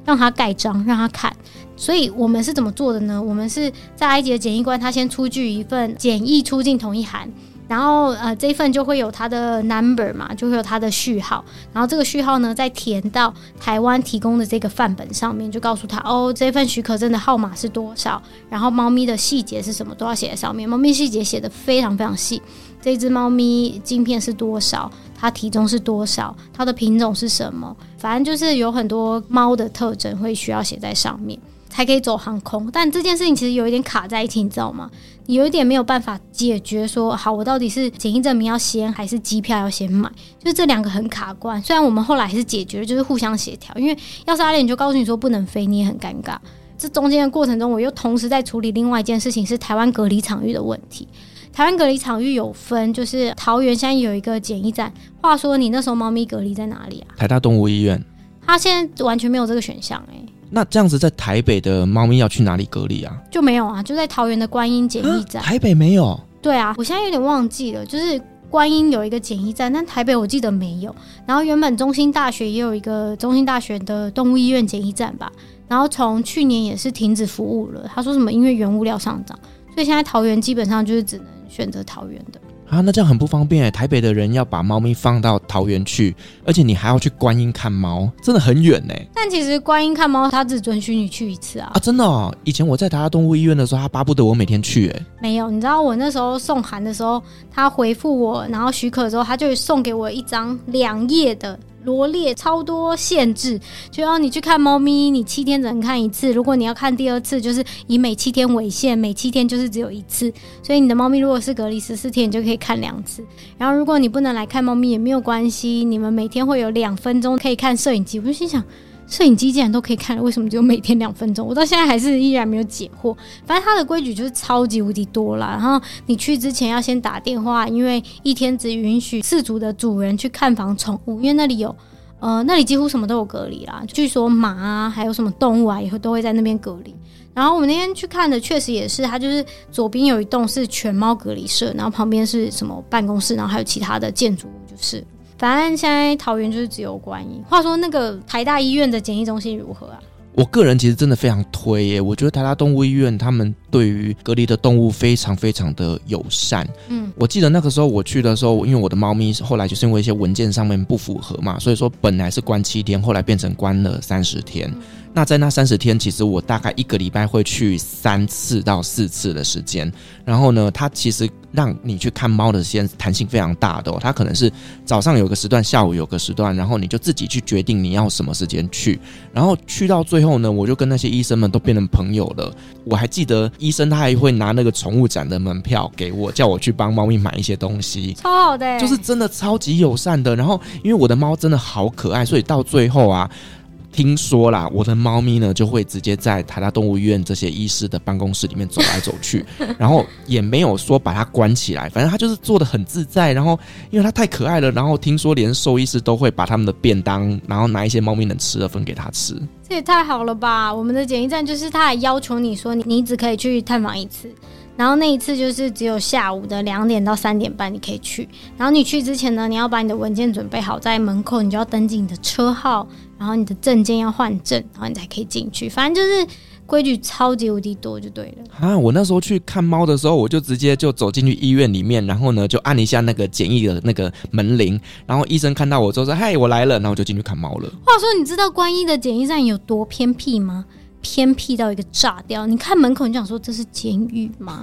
让他盖章，让他看。所以我们是怎么做的呢？我们是在埃及的检疫官，他先出具一份检疫出境同意函。然后呃，这一份就会有它的 number 嘛，就会有它的序号。然后这个序号呢，再填到台湾提供的这个范本上面，就告诉他哦，这份许可证的号码是多少，然后猫咪的细节是什么，都要写在上面。猫咪细节写得非常非常细，这只猫咪晶片是多少，它体重是多少，它的品种是什么，反正就是有很多猫的特征会需要写在上面。才可以走航空，但这件事情其实有一点卡在一起，你知道吗？你有一点没有办法解决说，说好，我到底是检疫证明要先，还是机票要先买？就是这两个很卡关。虽然我们后来还是解决了，就是互相协调。因为要是阿莲就告诉你说不能飞，你也很尴尬。这中间的过程中，我又同时在处理另外一件事情，是台湾隔离场域的问题。台湾隔离场域有分，就是桃园现在有一个检疫站。话说你那时候猫咪隔离在哪里啊？台大动物医院。他现在完全没有这个选项，哎。那这样子，在台北的猫咪要去哪里隔离啊？就没有啊，就在桃园的观音检疫站。台北没有？对啊，我现在有点忘记了，就是观音有一个检疫站，但台北我记得没有。然后原本中心大学也有一个中心大学的动物医院检疫站吧，然后从去年也是停止服务了。他说什么？因为原物料上涨，所以现在桃园基本上就是只能选择桃园的。啊，那这样很不方便哎！台北的人要把猫咪放到桃园去，而且你还要去观音看猫，真的很远呢。但其实观音看猫，他只准许你去一次啊！啊，真的哦！以前我在台大动物医院的时候，他巴不得我每天去哎。没有，你知道我那时候送函的时候，他回复我，然后许可之后，他就送给我一张两页的。罗列超多限制，就要你去看猫咪，你七天只能看一次。如果你要看第二次，就是以每七天为限，每七天就是只有一次。所以你的猫咪如果是隔离十四天，你就可以看两次。然后如果你不能来看猫咪也没有关系，你们每天会有两分钟可以看摄影机。我就心想。摄影机既然都可以看了，为什么只有每天两分钟？我到现在还是依然没有解惑。反正它的规矩就是超级无敌多啦。然后你去之前要先打电话，因为一天只允许四组的主人去看房宠物，因为那里有呃，那里几乎什么都有隔离啦。据说马啊，还有什么动物啊，以后都会在那边隔离。然后我们那天去看的，确实也是，它就是左边有一栋是犬猫隔离舍，然后旁边是什么办公室，然后还有其他的建筑，就是。反正现在桃园就是只有观音。话说那个台大医院的检疫中心如何啊？我个人其实真的非常推耶，我觉得台大动物医院他们对于隔离的动物非常非常的友善。嗯，我记得那个时候我去的时候，因为我的猫咪后来就是因为一些文件上面不符合嘛，所以说本来是关七天，后来变成关了三十天。嗯那在那三十天，其实我大概一个礼拜会去三次到四次的时间。然后呢，它其实让你去看猫的时间弹性非常大的哦。它可能是早上有个时段，下午有个时段，然后你就自己去决定你要什么时间去。然后去到最后呢，我就跟那些医生们都变成朋友了。我还记得医生他还会拿那个宠物展的门票给我，叫我去帮猫咪买一些东西，超好的，就是真的超级友善的。然后因为我的猫真的好可爱，所以到最后啊。听说啦，我的猫咪呢就会直接在台大动物医院这些医师的办公室里面走来走去，然后也没有说把它关起来，反正它就是做得很自在。然后因为它太可爱了，然后听说连兽医师都会把他们的便当，然后拿一些猫咪能吃的分给它吃。这也太好了吧！我们的检疫站就是他还要求你说你你只可以去探访一次，然后那一次就是只有下午的两点到三点半你可以去。然后你去之前呢，你要把你的文件准备好，在门口你就要登记你的车号。然后你的证件要换证，然后你才可以进去。反正就是规矩超级无敌多，就对了。啊，我那时候去看猫的时候，我就直接就走进去医院里面，然后呢就按一下那个检疫的那个门铃，然后医生看到我之后说：“嗨，我来了。”然后我就进去看猫了。话说，你知道观音的检疫站有多偏僻吗？偏僻到一个炸掉！你看门口，你就想说这是监狱吗？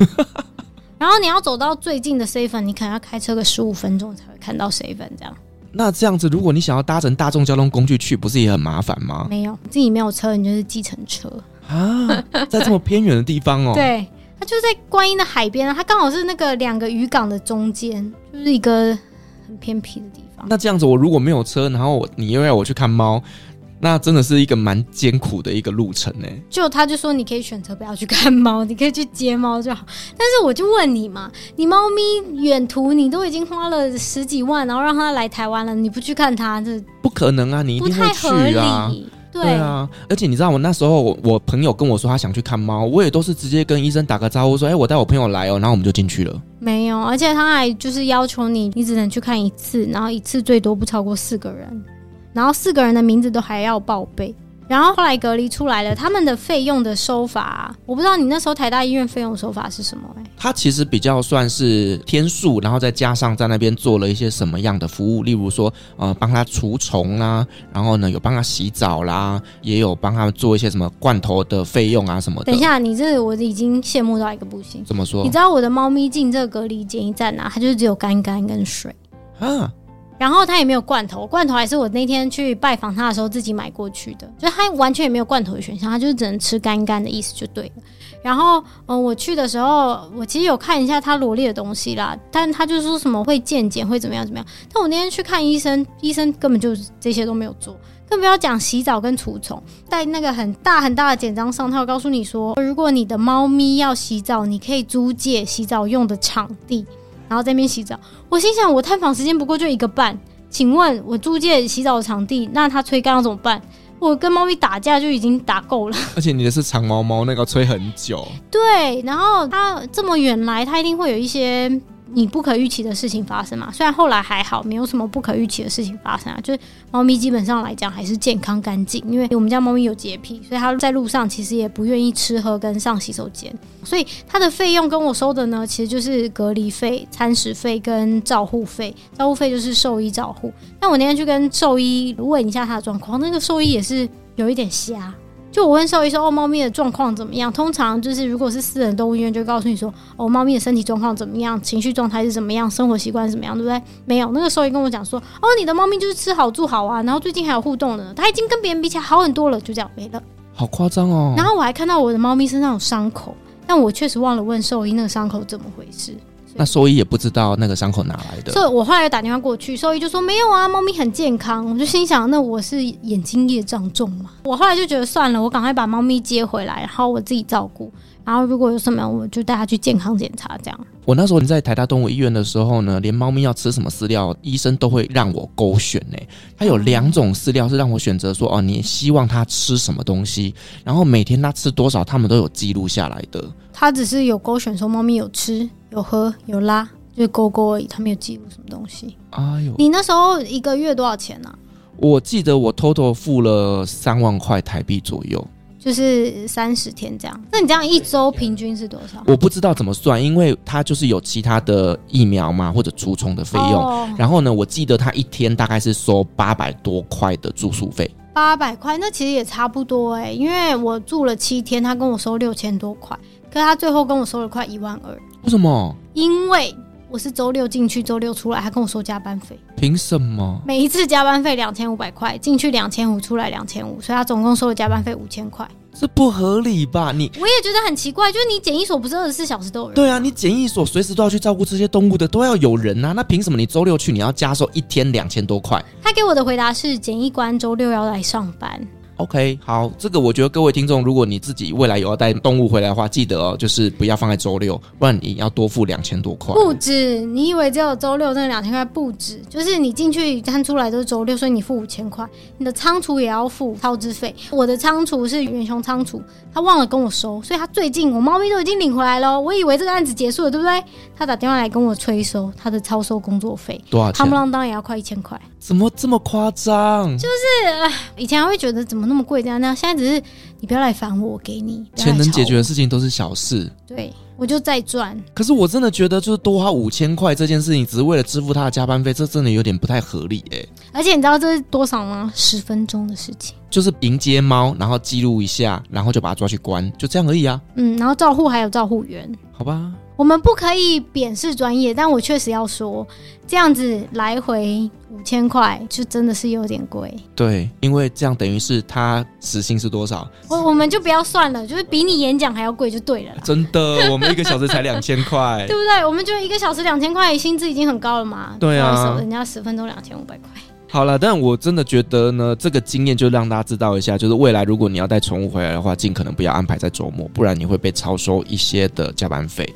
然后你要走到最近的 seven，你可能要开车个十五分钟才会看到 seven 这样。那这样子，如果你想要搭乘大众交通工具去，不是也很麻烦吗？没有，自己没有车，你就是计程车啊，在这么偏远的地方哦。对，它就在观音的海边啊，它刚好是那个两个渔港的中间，就是一个很偏僻的地方。那这样子，我如果没有车，然后你又要我去看猫。那真的是一个蛮艰苦的一个路程呢。就他就说，你可以选择不要去看猫，你可以去接猫就好。但是我就问你嘛，你猫咪远途你都已经花了十几万，然后让它来台湾了，你不去看它，这不可能啊！你一定会去啊。对，啊，而且你知道，我那时候我，我朋友跟我说他想去看猫，我也都是直接跟医生打个招呼说，哎，我带我朋友来哦，然后我们就进去了。没有，而且他还就是要求你，你只能去看一次，然后一次最多不超过四个人。然后四个人的名字都还要报备，然后后来隔离出来了，他们的费用的收法啊，我不知道你那时候台大医院费用收法是什么欸？他其实比较算是天数，然后再加上在那边做了一些什么样的服务，例如说呃帮他除虫啦，然后呢有帮他洗澡啦，也有帮他做一些什么罐头的费用啊什么的。等一下，你这我已经羡慕到一个不行。怎么说？你知道我的猫咪进这个隔离检疫站啊，它就是只有干干跟水啊。然后他也没有罐头，罐头还是我那天去拜访他的时候自己买过去的，就他完全也没有罐头的选项，他就是只能吃干干的意思就对了。然后，嗯，我去的时候，我其实有看一下他罗列的东西啦，但他就说什么会健检，会怎么样怎么样。但我那天去看医生，医生根本就这些都没有做，更不要讲洗澡跟除虫。在那个很大很大的简章上，他有告诉你说，如果你的猫咪要洗澡，你可以租借洗澡用的场地。然后在那边洗澡，我心想，我探访时间不过就一个半，请问我租借洗澡的场地，那它吹干了怎么办？我跟猫咪打架就已经打够了，而且你的是长毛猫，那个吹很久。对，然后它这么远来，它一定会有一些你不可预期的事情发生嘛。虽然后来还好，没有什么不可预期的事情发生啊。就是猫咪基本上来讲还是健康干净，因为我们家猫咪有洁癖，所以它在路上其实也不愿意吃喝跟上洗手间。所以它的费用跟我收的呢，其实就是隔离费、餐食费跟照护费。照护费就是兽医照护。那我那天去跟兽医问一下他的状况，那个兽医也是有一点瞎。就我问兽医说：“哦，猫咪的状况怎么样？”通常就是如果是私人动物医院，就告诉你说：“哦，猫咪的身体状况怎么样？情绪状态是怎么样？生活习惯是怎么样？对不对？”没有，那个兽医跟我讲说：“哦，你的猫咪就是吃好住好啊，然后最近还有互动呢，它已经跟别人比起来好很多了。”就这样没了，好夸张哦。然后我还看到我的猫咪身上有伤口，但我确实忘了问兽医那个伤口怎么回事。那兽医也不知道那个伤口哪来的，所以我后来打电话过去，兽医就说没有啊，猫咪很健康。我就心想，那我是眼睛业障重嘛？我后来就觉得算了，我赶快把猫咪接回来，然后我自己照顾。然后如果有什么，我就带它去健康检查。这样。我那时候在台大动物医院的时候呢，连猫咪要吃什么饲料，医生都会让我勾选呢。它有两种饲料是让我选择，说哦，你希望它吃什么东西，然后每天它吃多少，他们都有记录下来的。它只是有勾选说猫咪有吃。有喝有拉，就是勾勾而已，他没有记录什么东西。哎呦，你那时候一个月多少钱呢？啊？我记得我 total 付了三万块台币左右，就是三十天这样。那你这样一周平均是多少？我不知道怎么算，因为他就是有其他的疫苗嘛，或者除虫的费用。哦。然后呢，我记得他一天大概是收八百多块的住宿费。八百块，那其实也差不多哎，因为我住了七天，他跟我收六千多块，可是他最后跟我收了快一万二。为什么？因为我是周六进去，周六出来，他跟我说加班费。凭什么？每一次加班费两千五百块，进去两千五，出来两千五，所以他总共收了加班费五千块。这不合理吧？你我也觉得很奇怪，就是你检疫所不是二十四小时都有人？对啊，你检疫所随时都要去照顾这些动物的，都要有人啊。那凭什么你周六去，你要加收一天两千多块？他给我的回答是，检疫官周六要来上班。OK，好，这个我觉得各位听众，如果你自己未来有要带动物回来的话，记得哦，就是不要放在周六，不然你要多付两千多块。不止，你以为只有周六那两千块？不止，就是你进去看出来都是周六，所以你付五千块，你的仓储也要付超支费。我的仓储是远雄仓储，他忘了跟我收，所以他最近我猫咪都已经领回来了。我以为这个案子结束了，对不对？他打电话来跟我催收他的超收工作费，多少钱？夯不啷当也要快一千块。怎么这么夸张？就是以前还会觉得怎么那么贵这样那样，现在只是你不要来烦我，我给你钱能解决的事情都是小事。对，我就再赚。可是我真的觉得，就是多花五千块这件事情，只是为了支付他的加班费，这真的有点不太合理哎。而且你知道这是多少吗？十分钟的事情，就是迎接猫，然后记录一下，然后就把它抓去关，就这样而已啊。嗯，然后照护还有照护员，好吧。我们不可以贬视专业，但我确实要说，这样子来回五千块，就真的是有点贵。对，因为这样等于是他时薪是多少？我我们就不要算了，就是比你演讲还要贵就对了。真的，我们一个小时才两千块，对不对？我们就一个小时两千块，薪资已经很高了嘛。对啊，人家十分钟两千五百块。好了，但我真的觉得呢，这个经验就让大家知道一下，就是未来如果你要带宠物回来的话，尽可能不要安排在周末，不然你会被超收一些的加班费。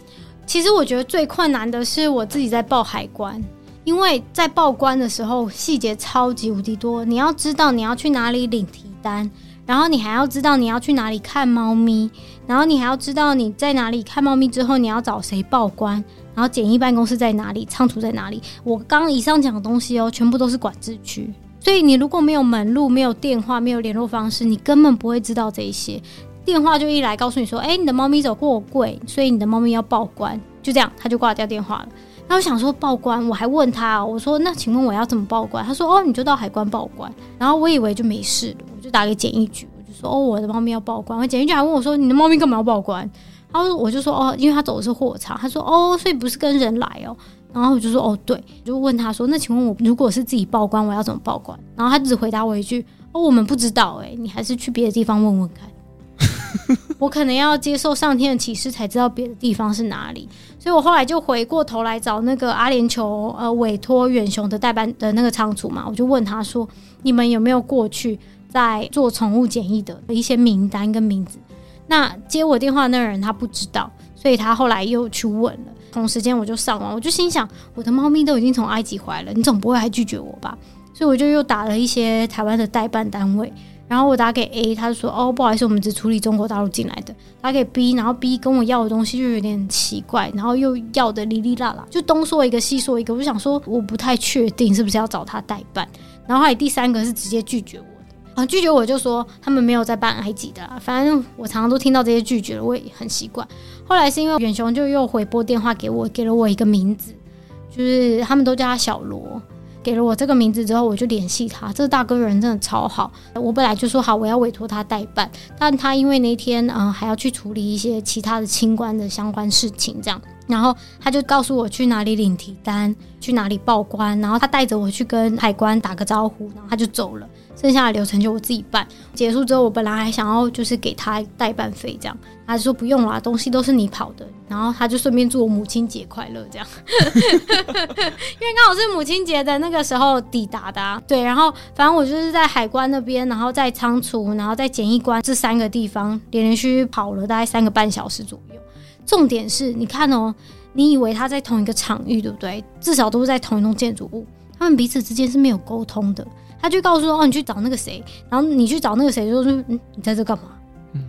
其实我觉得最困难的是我自己在报海关，因为在报关的时候细节超级无敌多。你要知道你要去哪里领提单，然后你还要知道你要去哪里看猫咪，然后你还要知道你在哪里看猫咪之后你要找谁报关，然后检疫办公室在哪里，仓储在哪里。我刚以上讲的东西哦，全部都是管制区，所以你如果没有门路、没有电话、没有联络方式，你根本不会知道这一些。电话就一来告诉你说，哎、你的猫咪走过柜，所以你的猫咪要报关，就这样，他就挂掉电话了。那我想说报关，我还问他，我说那请问我要怎么报关？他说哦，你就到海关报关。然后我以为就没事了，我就打给检疫局，我就说哦，我的猫咪要报关。检疫局还问我说，你的猫咪干嘛要报关？然后我就说哦，因为他走的是货场。他说哦，所以不是跟人来哦。然后我就说哦，对，就问他说，那请问我如果是自己报关，我要怎么报关？然后他只回答我一句哦，我们不知道、哎，你还是去别的地方问问看。我可能要接受上天的启示，才知道别的地方是哪里。所以我后来就回过头来找那个阿联酋呃委托远雄的代办的那个仓储嘛，我就问他说：“你们有没有过去在做宠物检疫的一些名单跟名字？”那接我电话那个人他不知道，所以他后来又去问了。同时间我就上网，我就心想：我的猫咪都已经从埃及回来了，你总不会还拒绝我吧？所以我就又打了一些台湾的代办单位。然后我打给 A，他就说哦，不好意思，我们只处理中国大陆进来的。打给 B，然后 B 跟我要的东西就有点奇怪，然后又要的哩哩啦啦，就东说一个西说一个，我就想说我不太确定是不是要找他代办。然后还有第三个是直接拒绝我的，啊，拒绝我就说他们没有在办埃及的啦，反正我常常都听到这些拒绝了，我也很习惯。后来是因为远雄就又回拨电话给我，给了我一个名字，就是他们都叫他小罗。给了我这个名字之后，我就联系他。这大哥人真的超好。我本来就说好，我要委托他代办，但他因为那天嗯、还要去处理一些其他的清关的相关事情，这样，然后他就告诉我去哪里领提单，去哪里报关，然后他带着我去跟海关打个招呼，然后他就走了。剩下的流程就我自己办。结束之后，我本来还想要就是给他代办费，这样，他就说不用啦，东西都是你跑的。然后他就顺便祝我母亲节快乐，这样，因为刚好是母亲节的那个时候抵达的啊。对，然后反正我就是在海关那边，然后在仓储，然后在检疫关这三个地方连连续续跑了大概三个半小时左右。重点是，你看哦，你以为他在同一个场域，对不对？至少都是在同一栋建筑物，他们彼此之间是没有沟通的。他就告诉说：“哦，你去找那个谁，然后你去找那个谁，就说嗯，你在这干嘛？”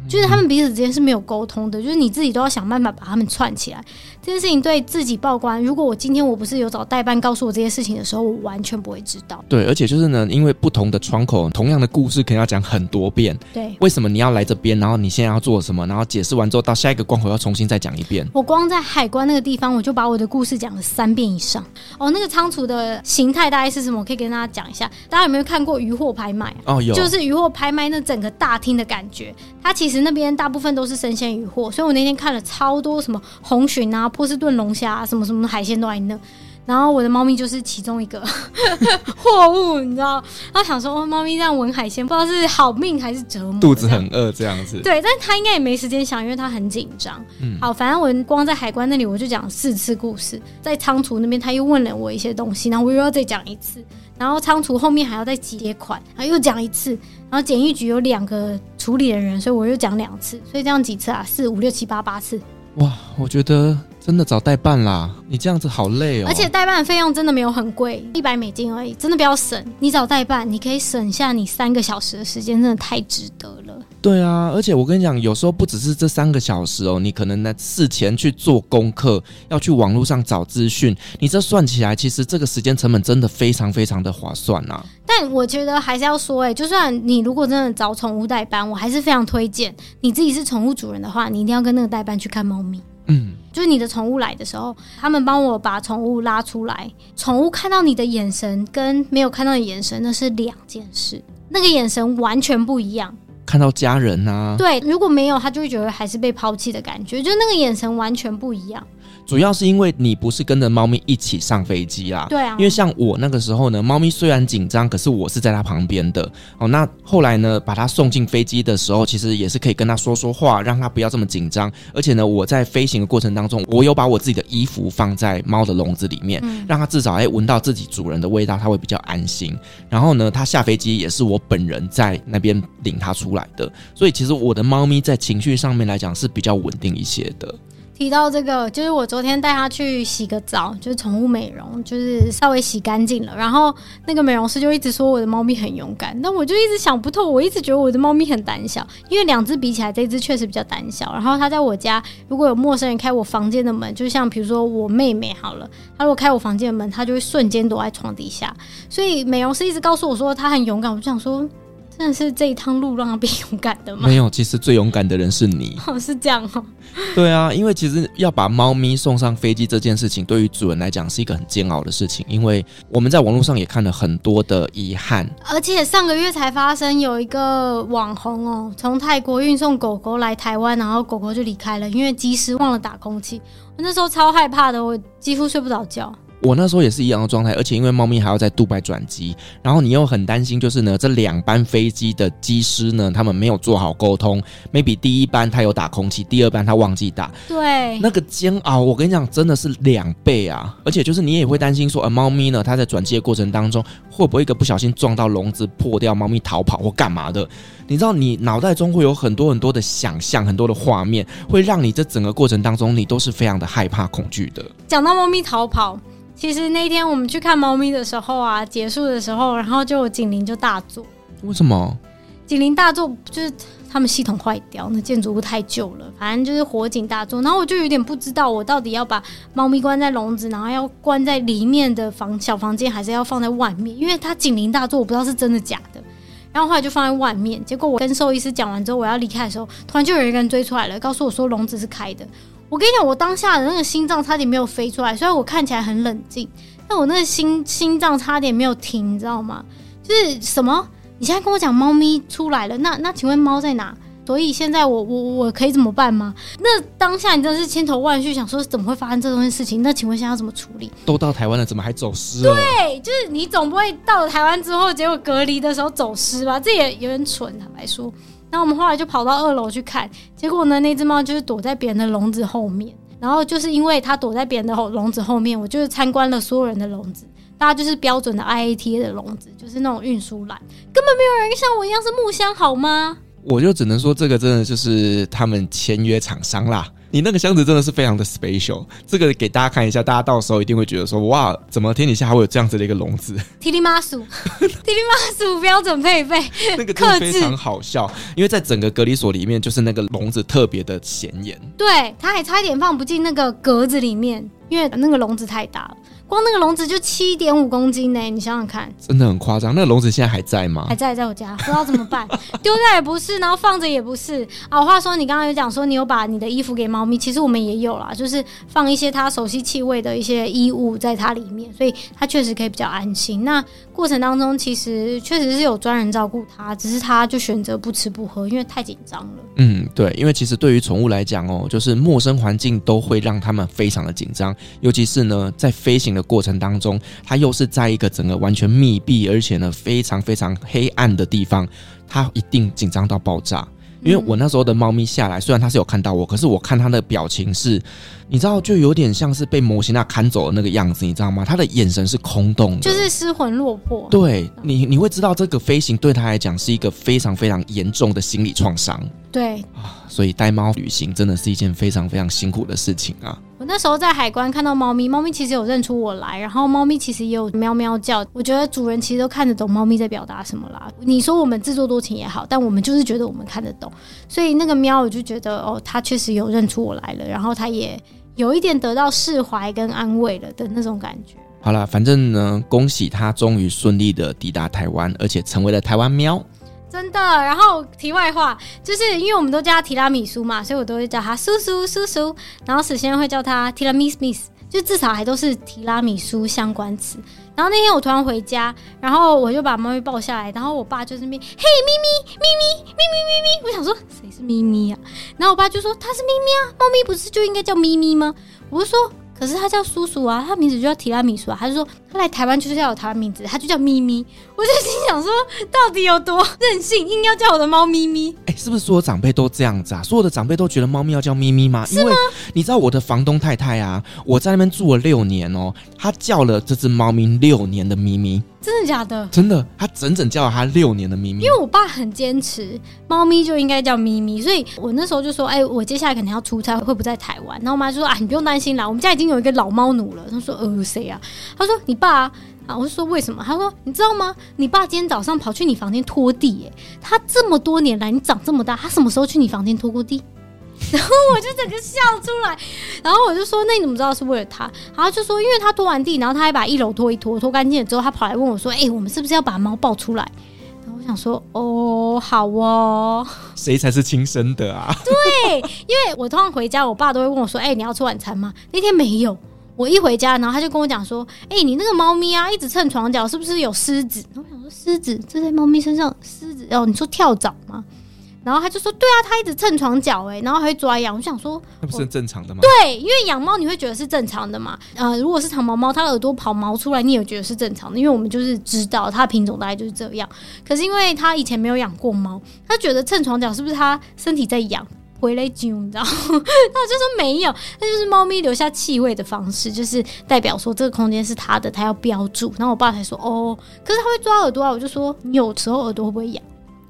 就是他们彼此之间是没有沟通的，就是你自己都要想办法把他们串起来。这件事情对自己报关，如果我今天我不是有找代办告诉我这些事情的时候，我完全不会知道。对，而且就是呢，因为不同的窗口，同样的故事可能要讲很多遍。对，为什么你要来这边？然后你现在要做什么？然后解释完之后，到下一个关口要重新再讲一遍。我光在海关那个地方，我就把我的故事讲了三遍以上。哦，那个仓储的形态大概是什么？我可以跟大家讲一下。大家有没有看过渔货拍卖？哦，有，就是渔货拍卖那整个大厅的感觉。它其实那边大部分都是生鲜渔货，所以我那天看了超多什么红鲟啊、波士顿龙虾。啊，什么什么海鲜都在那，然后我的猫咪就是其中一个 货物，你知道？然后想说，哦，猫咪这样闻海鲜，不知道是好命还是折磨，肚子很饿这样子。对，但是它应该也没时间想，因为它很紧张。嗯，好，反正我光在海关那里我就讲四次故事，在仓储那边他又问了我一些东西，然后我又要再讲一次，然后仓储后面还要再结款，然后又讲一次，然后检疫局有两个处理的人，所以我又讲两次，所以这样几次啊？四五六七八八次。哇，我觉得。真的找代办啦！你这样子好累哦。而且代办费用真的没有很贵，一百美金而已，真的不要省。你找代办，你可以省下你三个小时的时间，真的太值得了。对啊，而且我跟你讲，有时候不只是这三个小时哦，你可能在事前去做功课，要去网络上找资讯，你这算起来，其实这个时间成本真的非常非常的划算啊。但我觉得还是要说，哎，就算你如果真的找宠物代班，我还是非常推荐你自己是宠物主人的话，你一定要跟那个代班去看猫咪。嗯，就是你的宠物来的时候，他们帮我把宠物拉出来，宠物看到你的眼神跟没有看到的眼神那是两件事，那个眼神完全不一样。看到家人啊，对，如果没有，他就会觉得还是被抛弃的感觉，就那个眼神完全不一样。主要是因为你不是跟着猫咪一起上飞机啦，对啊，因为像我那个时候呢，猫咪虽然紧张，可是我是在它旁边的哦。那后来呢，把它送进飞机的时候，其实也是可以跟它说说话，让它不要这么紧张。而且呢，我在飞行的过程当中，我有把我自己的衣服放在猫的笼子里面，嗯、让它至少哎闻到自己主人的味道，它会比较安心。然后呢，它下飞机也是我本人在那边领它出来的，所以其实我的猫咪在情绪上面来讲是比较稳定一些的。提到这个，就是我昨天带他去洗个澡，就是宠物美容，就是稍微洗干净了。然后那个美容师就一直说我的猫咪很勇敢，那我就一直想不透。我一直觉得我的猫咪很胆小，因为两只比起来，这只确实比较胆小。然后它在我家，如果有陌生人开我房间的门，就像比如说我妹妹好了，他如果开我房间的门，他就会瞬间躲在床底下。所以美容师一直告诉我说他很勇敢，我就想说。真的是这一趟路让他变勇敢的吗？没有，其实最勇敢的人是你。哦，是这样哦。对啊，因为其实要把猫咪送上飞机这件事情，对于主人来讲是一个很煎熬的事情。因为我们在网络上也看了很多的遗憾，而且上个月才发生有一个网红哦，从泰国运送狗狗来台湾，然后狗狗就离开了，因为机师忘了打空气。我那时候超害怕的，我几乎睡不着觉。我那时候也是一样的状态，而且因为猫咪还要在杜拜转机，然后你又很担心，就是呢，这两班飞机的机师呢，他们没有做好沟通，maybe 第一班他有打空气，第二班他忘记打，对，那个煎熬，我跟你讲，真的是两倍啊！而且就是你也会担心说，呃，猫咪呢，它在转机的过程当中，会不会一个不小心撞到笼子破掉，猫咪逃跑或干嘛的？你知道，你脑袋中会有很多很多的想象，很多的画面，会让你这整个过程当中，你都是非常的害怕、恐惧的。讲到猫咪逃跑。其实那天我们去看猫咪的时候啊，结束的时候，然后就警铃就大作。为什么？警铃大作就是他们系统坏掉，那建筑物太旧了，反正就是火警大作。然后我就有点不知道，我到底要把猫咪关在笼子，然后要关在里面的房小房间，还是要放在外面？因为它警铃大作，我不知道是真的假的。然后后来就放在外面。结果我跟兽医师讲完之后，我要离开的时候，突然就有一个人追出来了，告诉我说笼子是开的。我跟你讲，我当下的那个心脏差点没有飞出来，虽然我看起来很冷静，但我那个心心脏差点没有停，你知道吗？就是什么？你现在跟我讲猫咪出来了，那那请问猫在哪？所以现在我我我可以怎么办吗？那当下你真的是千头万绪，想说怎么会发生这东西事情？那请问现在要怎么处理？都到台湾了，怎么还走失？对，就是你总不会到了台湾之后，结果隔离的时候走失吧？这也有点蠢，坦白说。那我们后来就跑到二楼去看，结果呢，那只猫就是躲在别人的笼子后面。然后就是因为它躲在别人的笼子后面，我就是参观了所有人的笼子，大家就是标准的 IATA 的笼子，就是那种运输篮，根本没有人像我一样是木箱，好吗？我就只能说，这个真的就是他们签约厂商啦。你那个箱子真的是非常的 special，这个给大家看一下，大家到时候一定会觉得说，哇，怎么天底下还会有这样子的一个笼子？提里马苏，提里马苏标准配备，那个真的非常好笑，因为在整个隔离所里面，就是那个笼子特别的显眼，对，他还差一点放不进那个格子里面，因为那个笼子太大了。光那个笼子就七点五公斤呢，你想想看，真的很夸张。那个笼子现在还在吗？还在，在我家，不知道怎么办，丢掉也不是，然后放着也不是。啊，话说你刚刚有讲说你有把你的衣服给猫咪，其实我们也有啦，就是放一些它熟悉气味的一些衣物在它里面，所以它确实可以比较安心。那过程当中其实确实是有专人照顾它，只是它就选择不吃不喝，因为太紧张了。嗯，对，因为其实对于宠物来讲哦，就是陌生环境都会让它们非常的紧张，尤其是呢在飞行的。过程当中，它又是在一个整个完全密闭，而且呢非常非常黑暗的地方，它一定紧张到爆炸。因为我那时候的猫咪下来，虽然它是有看到我，可是我看它的表情是，你知道，就有点像是被摩西娜看走的那个样子，你知道吗？它的眼神是空洞的，就是失魂落魄。对你，你会知道这个飞行对它来讲是一个非常非常严重的心理创伤。对啊，所以带猫旅行真的是一件非常非常辛苦的事情啊。那时候在海关看到猫咪，猫咪其实有认出我来，然后猫咪其实也有喵喵叫。我觉得主人其实都看得懂猫咪在表达什么啦。你说我们自作多情也好，但我们就是觉得我们看得懂，所以那个喵我就觉得哦，它确实有认出我来了，然后它也有一点得到释怀跟安慰了的那种感觉。好了，反正呢，恭喜它终于顺利的抵达台湾，而且成为了台湾喵。真的，然后题外话，就是因为我们都叫他提拉米苏嘛，所以我都会叫他叔叔叔叔，然后史先会叫他提拉米斯米斯，就至少还都是提拉米苏相关词。然后那天我突然回家，然后我就把猫咪抱下来，然后我爸就在那边，嘿咪咪咪咪咪咪咪咪，我想说谁是咪咪啊？然后我爸就说他是咪咪啊，猫咪不是就应该叫咪咪吗？我就说。可是他叫叔叔啊，他名字就叫提拉米苏啊。他就说他来台湾就是要有他的名字，他就叫咪咪。我就心想说，到底有多任性，硬要叫我的猫咪咪？哎、欸，是不是所有长辈都这样子啊？所有的长辈都觉得猫咪要叫咪咪吗？是吗？因为你知道我的房东太太啊，我在那边住了六年哦，她叫了这只猫咪六年的咪咪。真的假的？真的，他整整叫了他六年的咪咪。因为我爸很坚持，猫咪就应该叫咪咪，所以我那时候就说：“哎、欸，我接下来可能要出差，会不在台湾？”然后我妈就说：“啊，你不用担心啦，我们家已经有一个老猫奴了。”她说：“呃，谁啊？”她说：“你爸啊。”啊，我就说：“为什么？”他说：“你知道吗？你爸今天早上跑去你房间拖地，耶。他这么多年来，你长这么大，他什么时候去你房间拖过地？” 然后我就整个笑出来，然后我就说：“那你怎么知道是为了他？”然后就说：“因为他拖完地，然后他还把一楼拖一拖，拖干净了之后，他跑来问我说：‘哎、欸，我们是不是要把猫抱出来？’然后我想说：‘哦，好哦。’谁才是亲生的啊？对，因为我通常回家，我爸都会问我说：‘哎、欸，你要吃晚餐吗？’那天没有，我一回家，然后他就跟我讲说：‘哎、欸，你那个猫咪啊，一直蹭床脚，是不是有虱子？’然后我想说：‘虱子？这在猫咪身上，虱子哦？你说跳蚤吗？’然后他就说：“对啊，他一直蹭床脚哎，然后还会抓痒。”我想说，那不是很正常的吗？对，因为养猫你会觉得是正常的嘛。呃，如果是长毛猫，它耳朵跑毛出来，你也觉得是正常的，因为我们就是知道它品种大概就是这样。可是因为他以前没有养过猫，他觉得蹭床脚是不是他身体在痒回来揪，你知道？那我就说没有，那就是猫咪留下气味的方式，就是代表说这个空间是它的，它要标注。然后我爸才说：“哦，可是他会抓耳朵啊。”我就说：“你有时候耳朵会不会痒？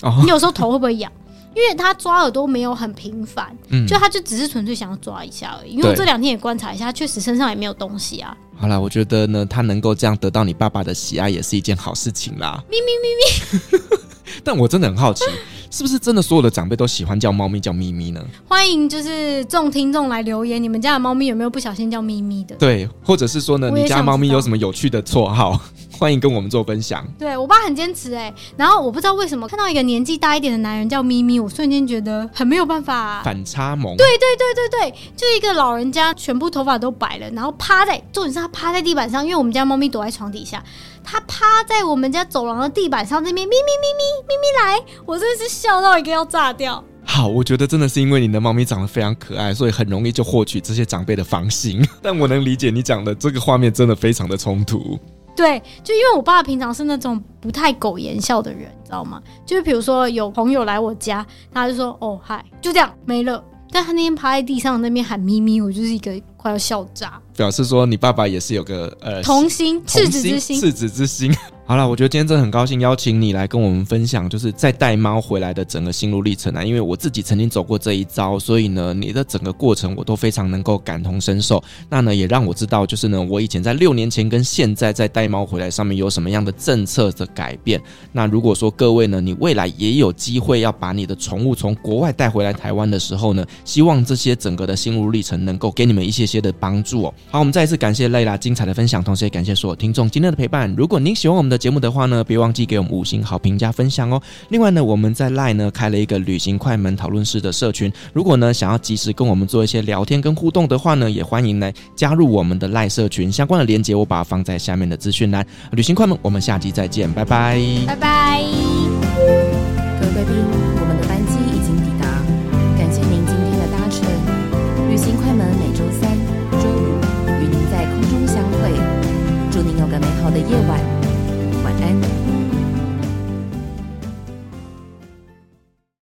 哦，你有时候头会不会痒？”因为他抓耳朵没有很频繁，嗯，就他就只是纯粹想要抓一下而已。因为我这两天也观察一下，他确实身上也没有东西啊。好啦，我觉得呢，他能够这样得到你爸爸的喜爱，也是一件好事情啦。咪咪咪咪，但我真的很好奇。是不是真的所有的长辈都喜欢叫猫咪叫咪咪呢？欢迎就是众听众来留言，你们家的猫咪有没有不小心叫咪咪的？对，或者是说呢，你家猫咪有什么有趣的绰号？欢迎跟我们做分享。对，我爸很坚持哎，然后我不知道为什么看到一个年纪大一点的男人叫咪咪，我瞬间觉得很没有办法啊。反差萌。对对对对对，就一个老人家全部头发都白了，然后趴在，重点是他趴在地板上，因为我们家猫咪躲在床底下。他趴在我们家走廊的地板上，那边咪咪咪咪咪咪来，我真的是笑到一个要炸掉。好，我觉得真的是因为你的猫咪长得非常可爱，所以很容易就获取这些长辈的芳心。但我能理解你讲的这个画面真的非常的冲突。对，就因为我爸平常是那种不太苟言笑的人，你知道吗？就是比如说有朋友来我家，他就说哦嗨，就这样没了。但他那天趴在地上那边喊咪咪，我就是一个快要笑炸。表示说你爸爸也是有个呃童心、赤子之心、赤子之心。好了，我觉得今天真的很高兴邀请你来跟我们分享，就是在带猫回来的整个心路历程啊。因为我自己曾经走过这一遭，所以呢，你的整个过程我都非常能够感同身受。那呢，也让我知道，就是呢，我以前在六年前跟现在在带猫回来上面有什么样的政策的改变。那如果说各位呢，你未来也有机会要把你的宠物从国外带回来台湾的时候呢，希望这些整个的心路历程能够给你们一些些的帮助哦。好，我们再一次感谢蕾拉精彩的分享，同时也感谢所有听众今天的陪伴。如果您喜欢我们的节目的话呢，别忘记给我们五星好评加分享哦。另外呢，我们在 LINE 呢开了一个旅行快门讨论室的社群，如果呢想要及时跟我们做一些聊天跟互动的话呢，也欢迎来加入我们的 LINE 社群。相关的链接我把它放在下面的资讯栏。旅行快门，我们下集再见，拜拜，拜拜，各位贵宾。的夜晚。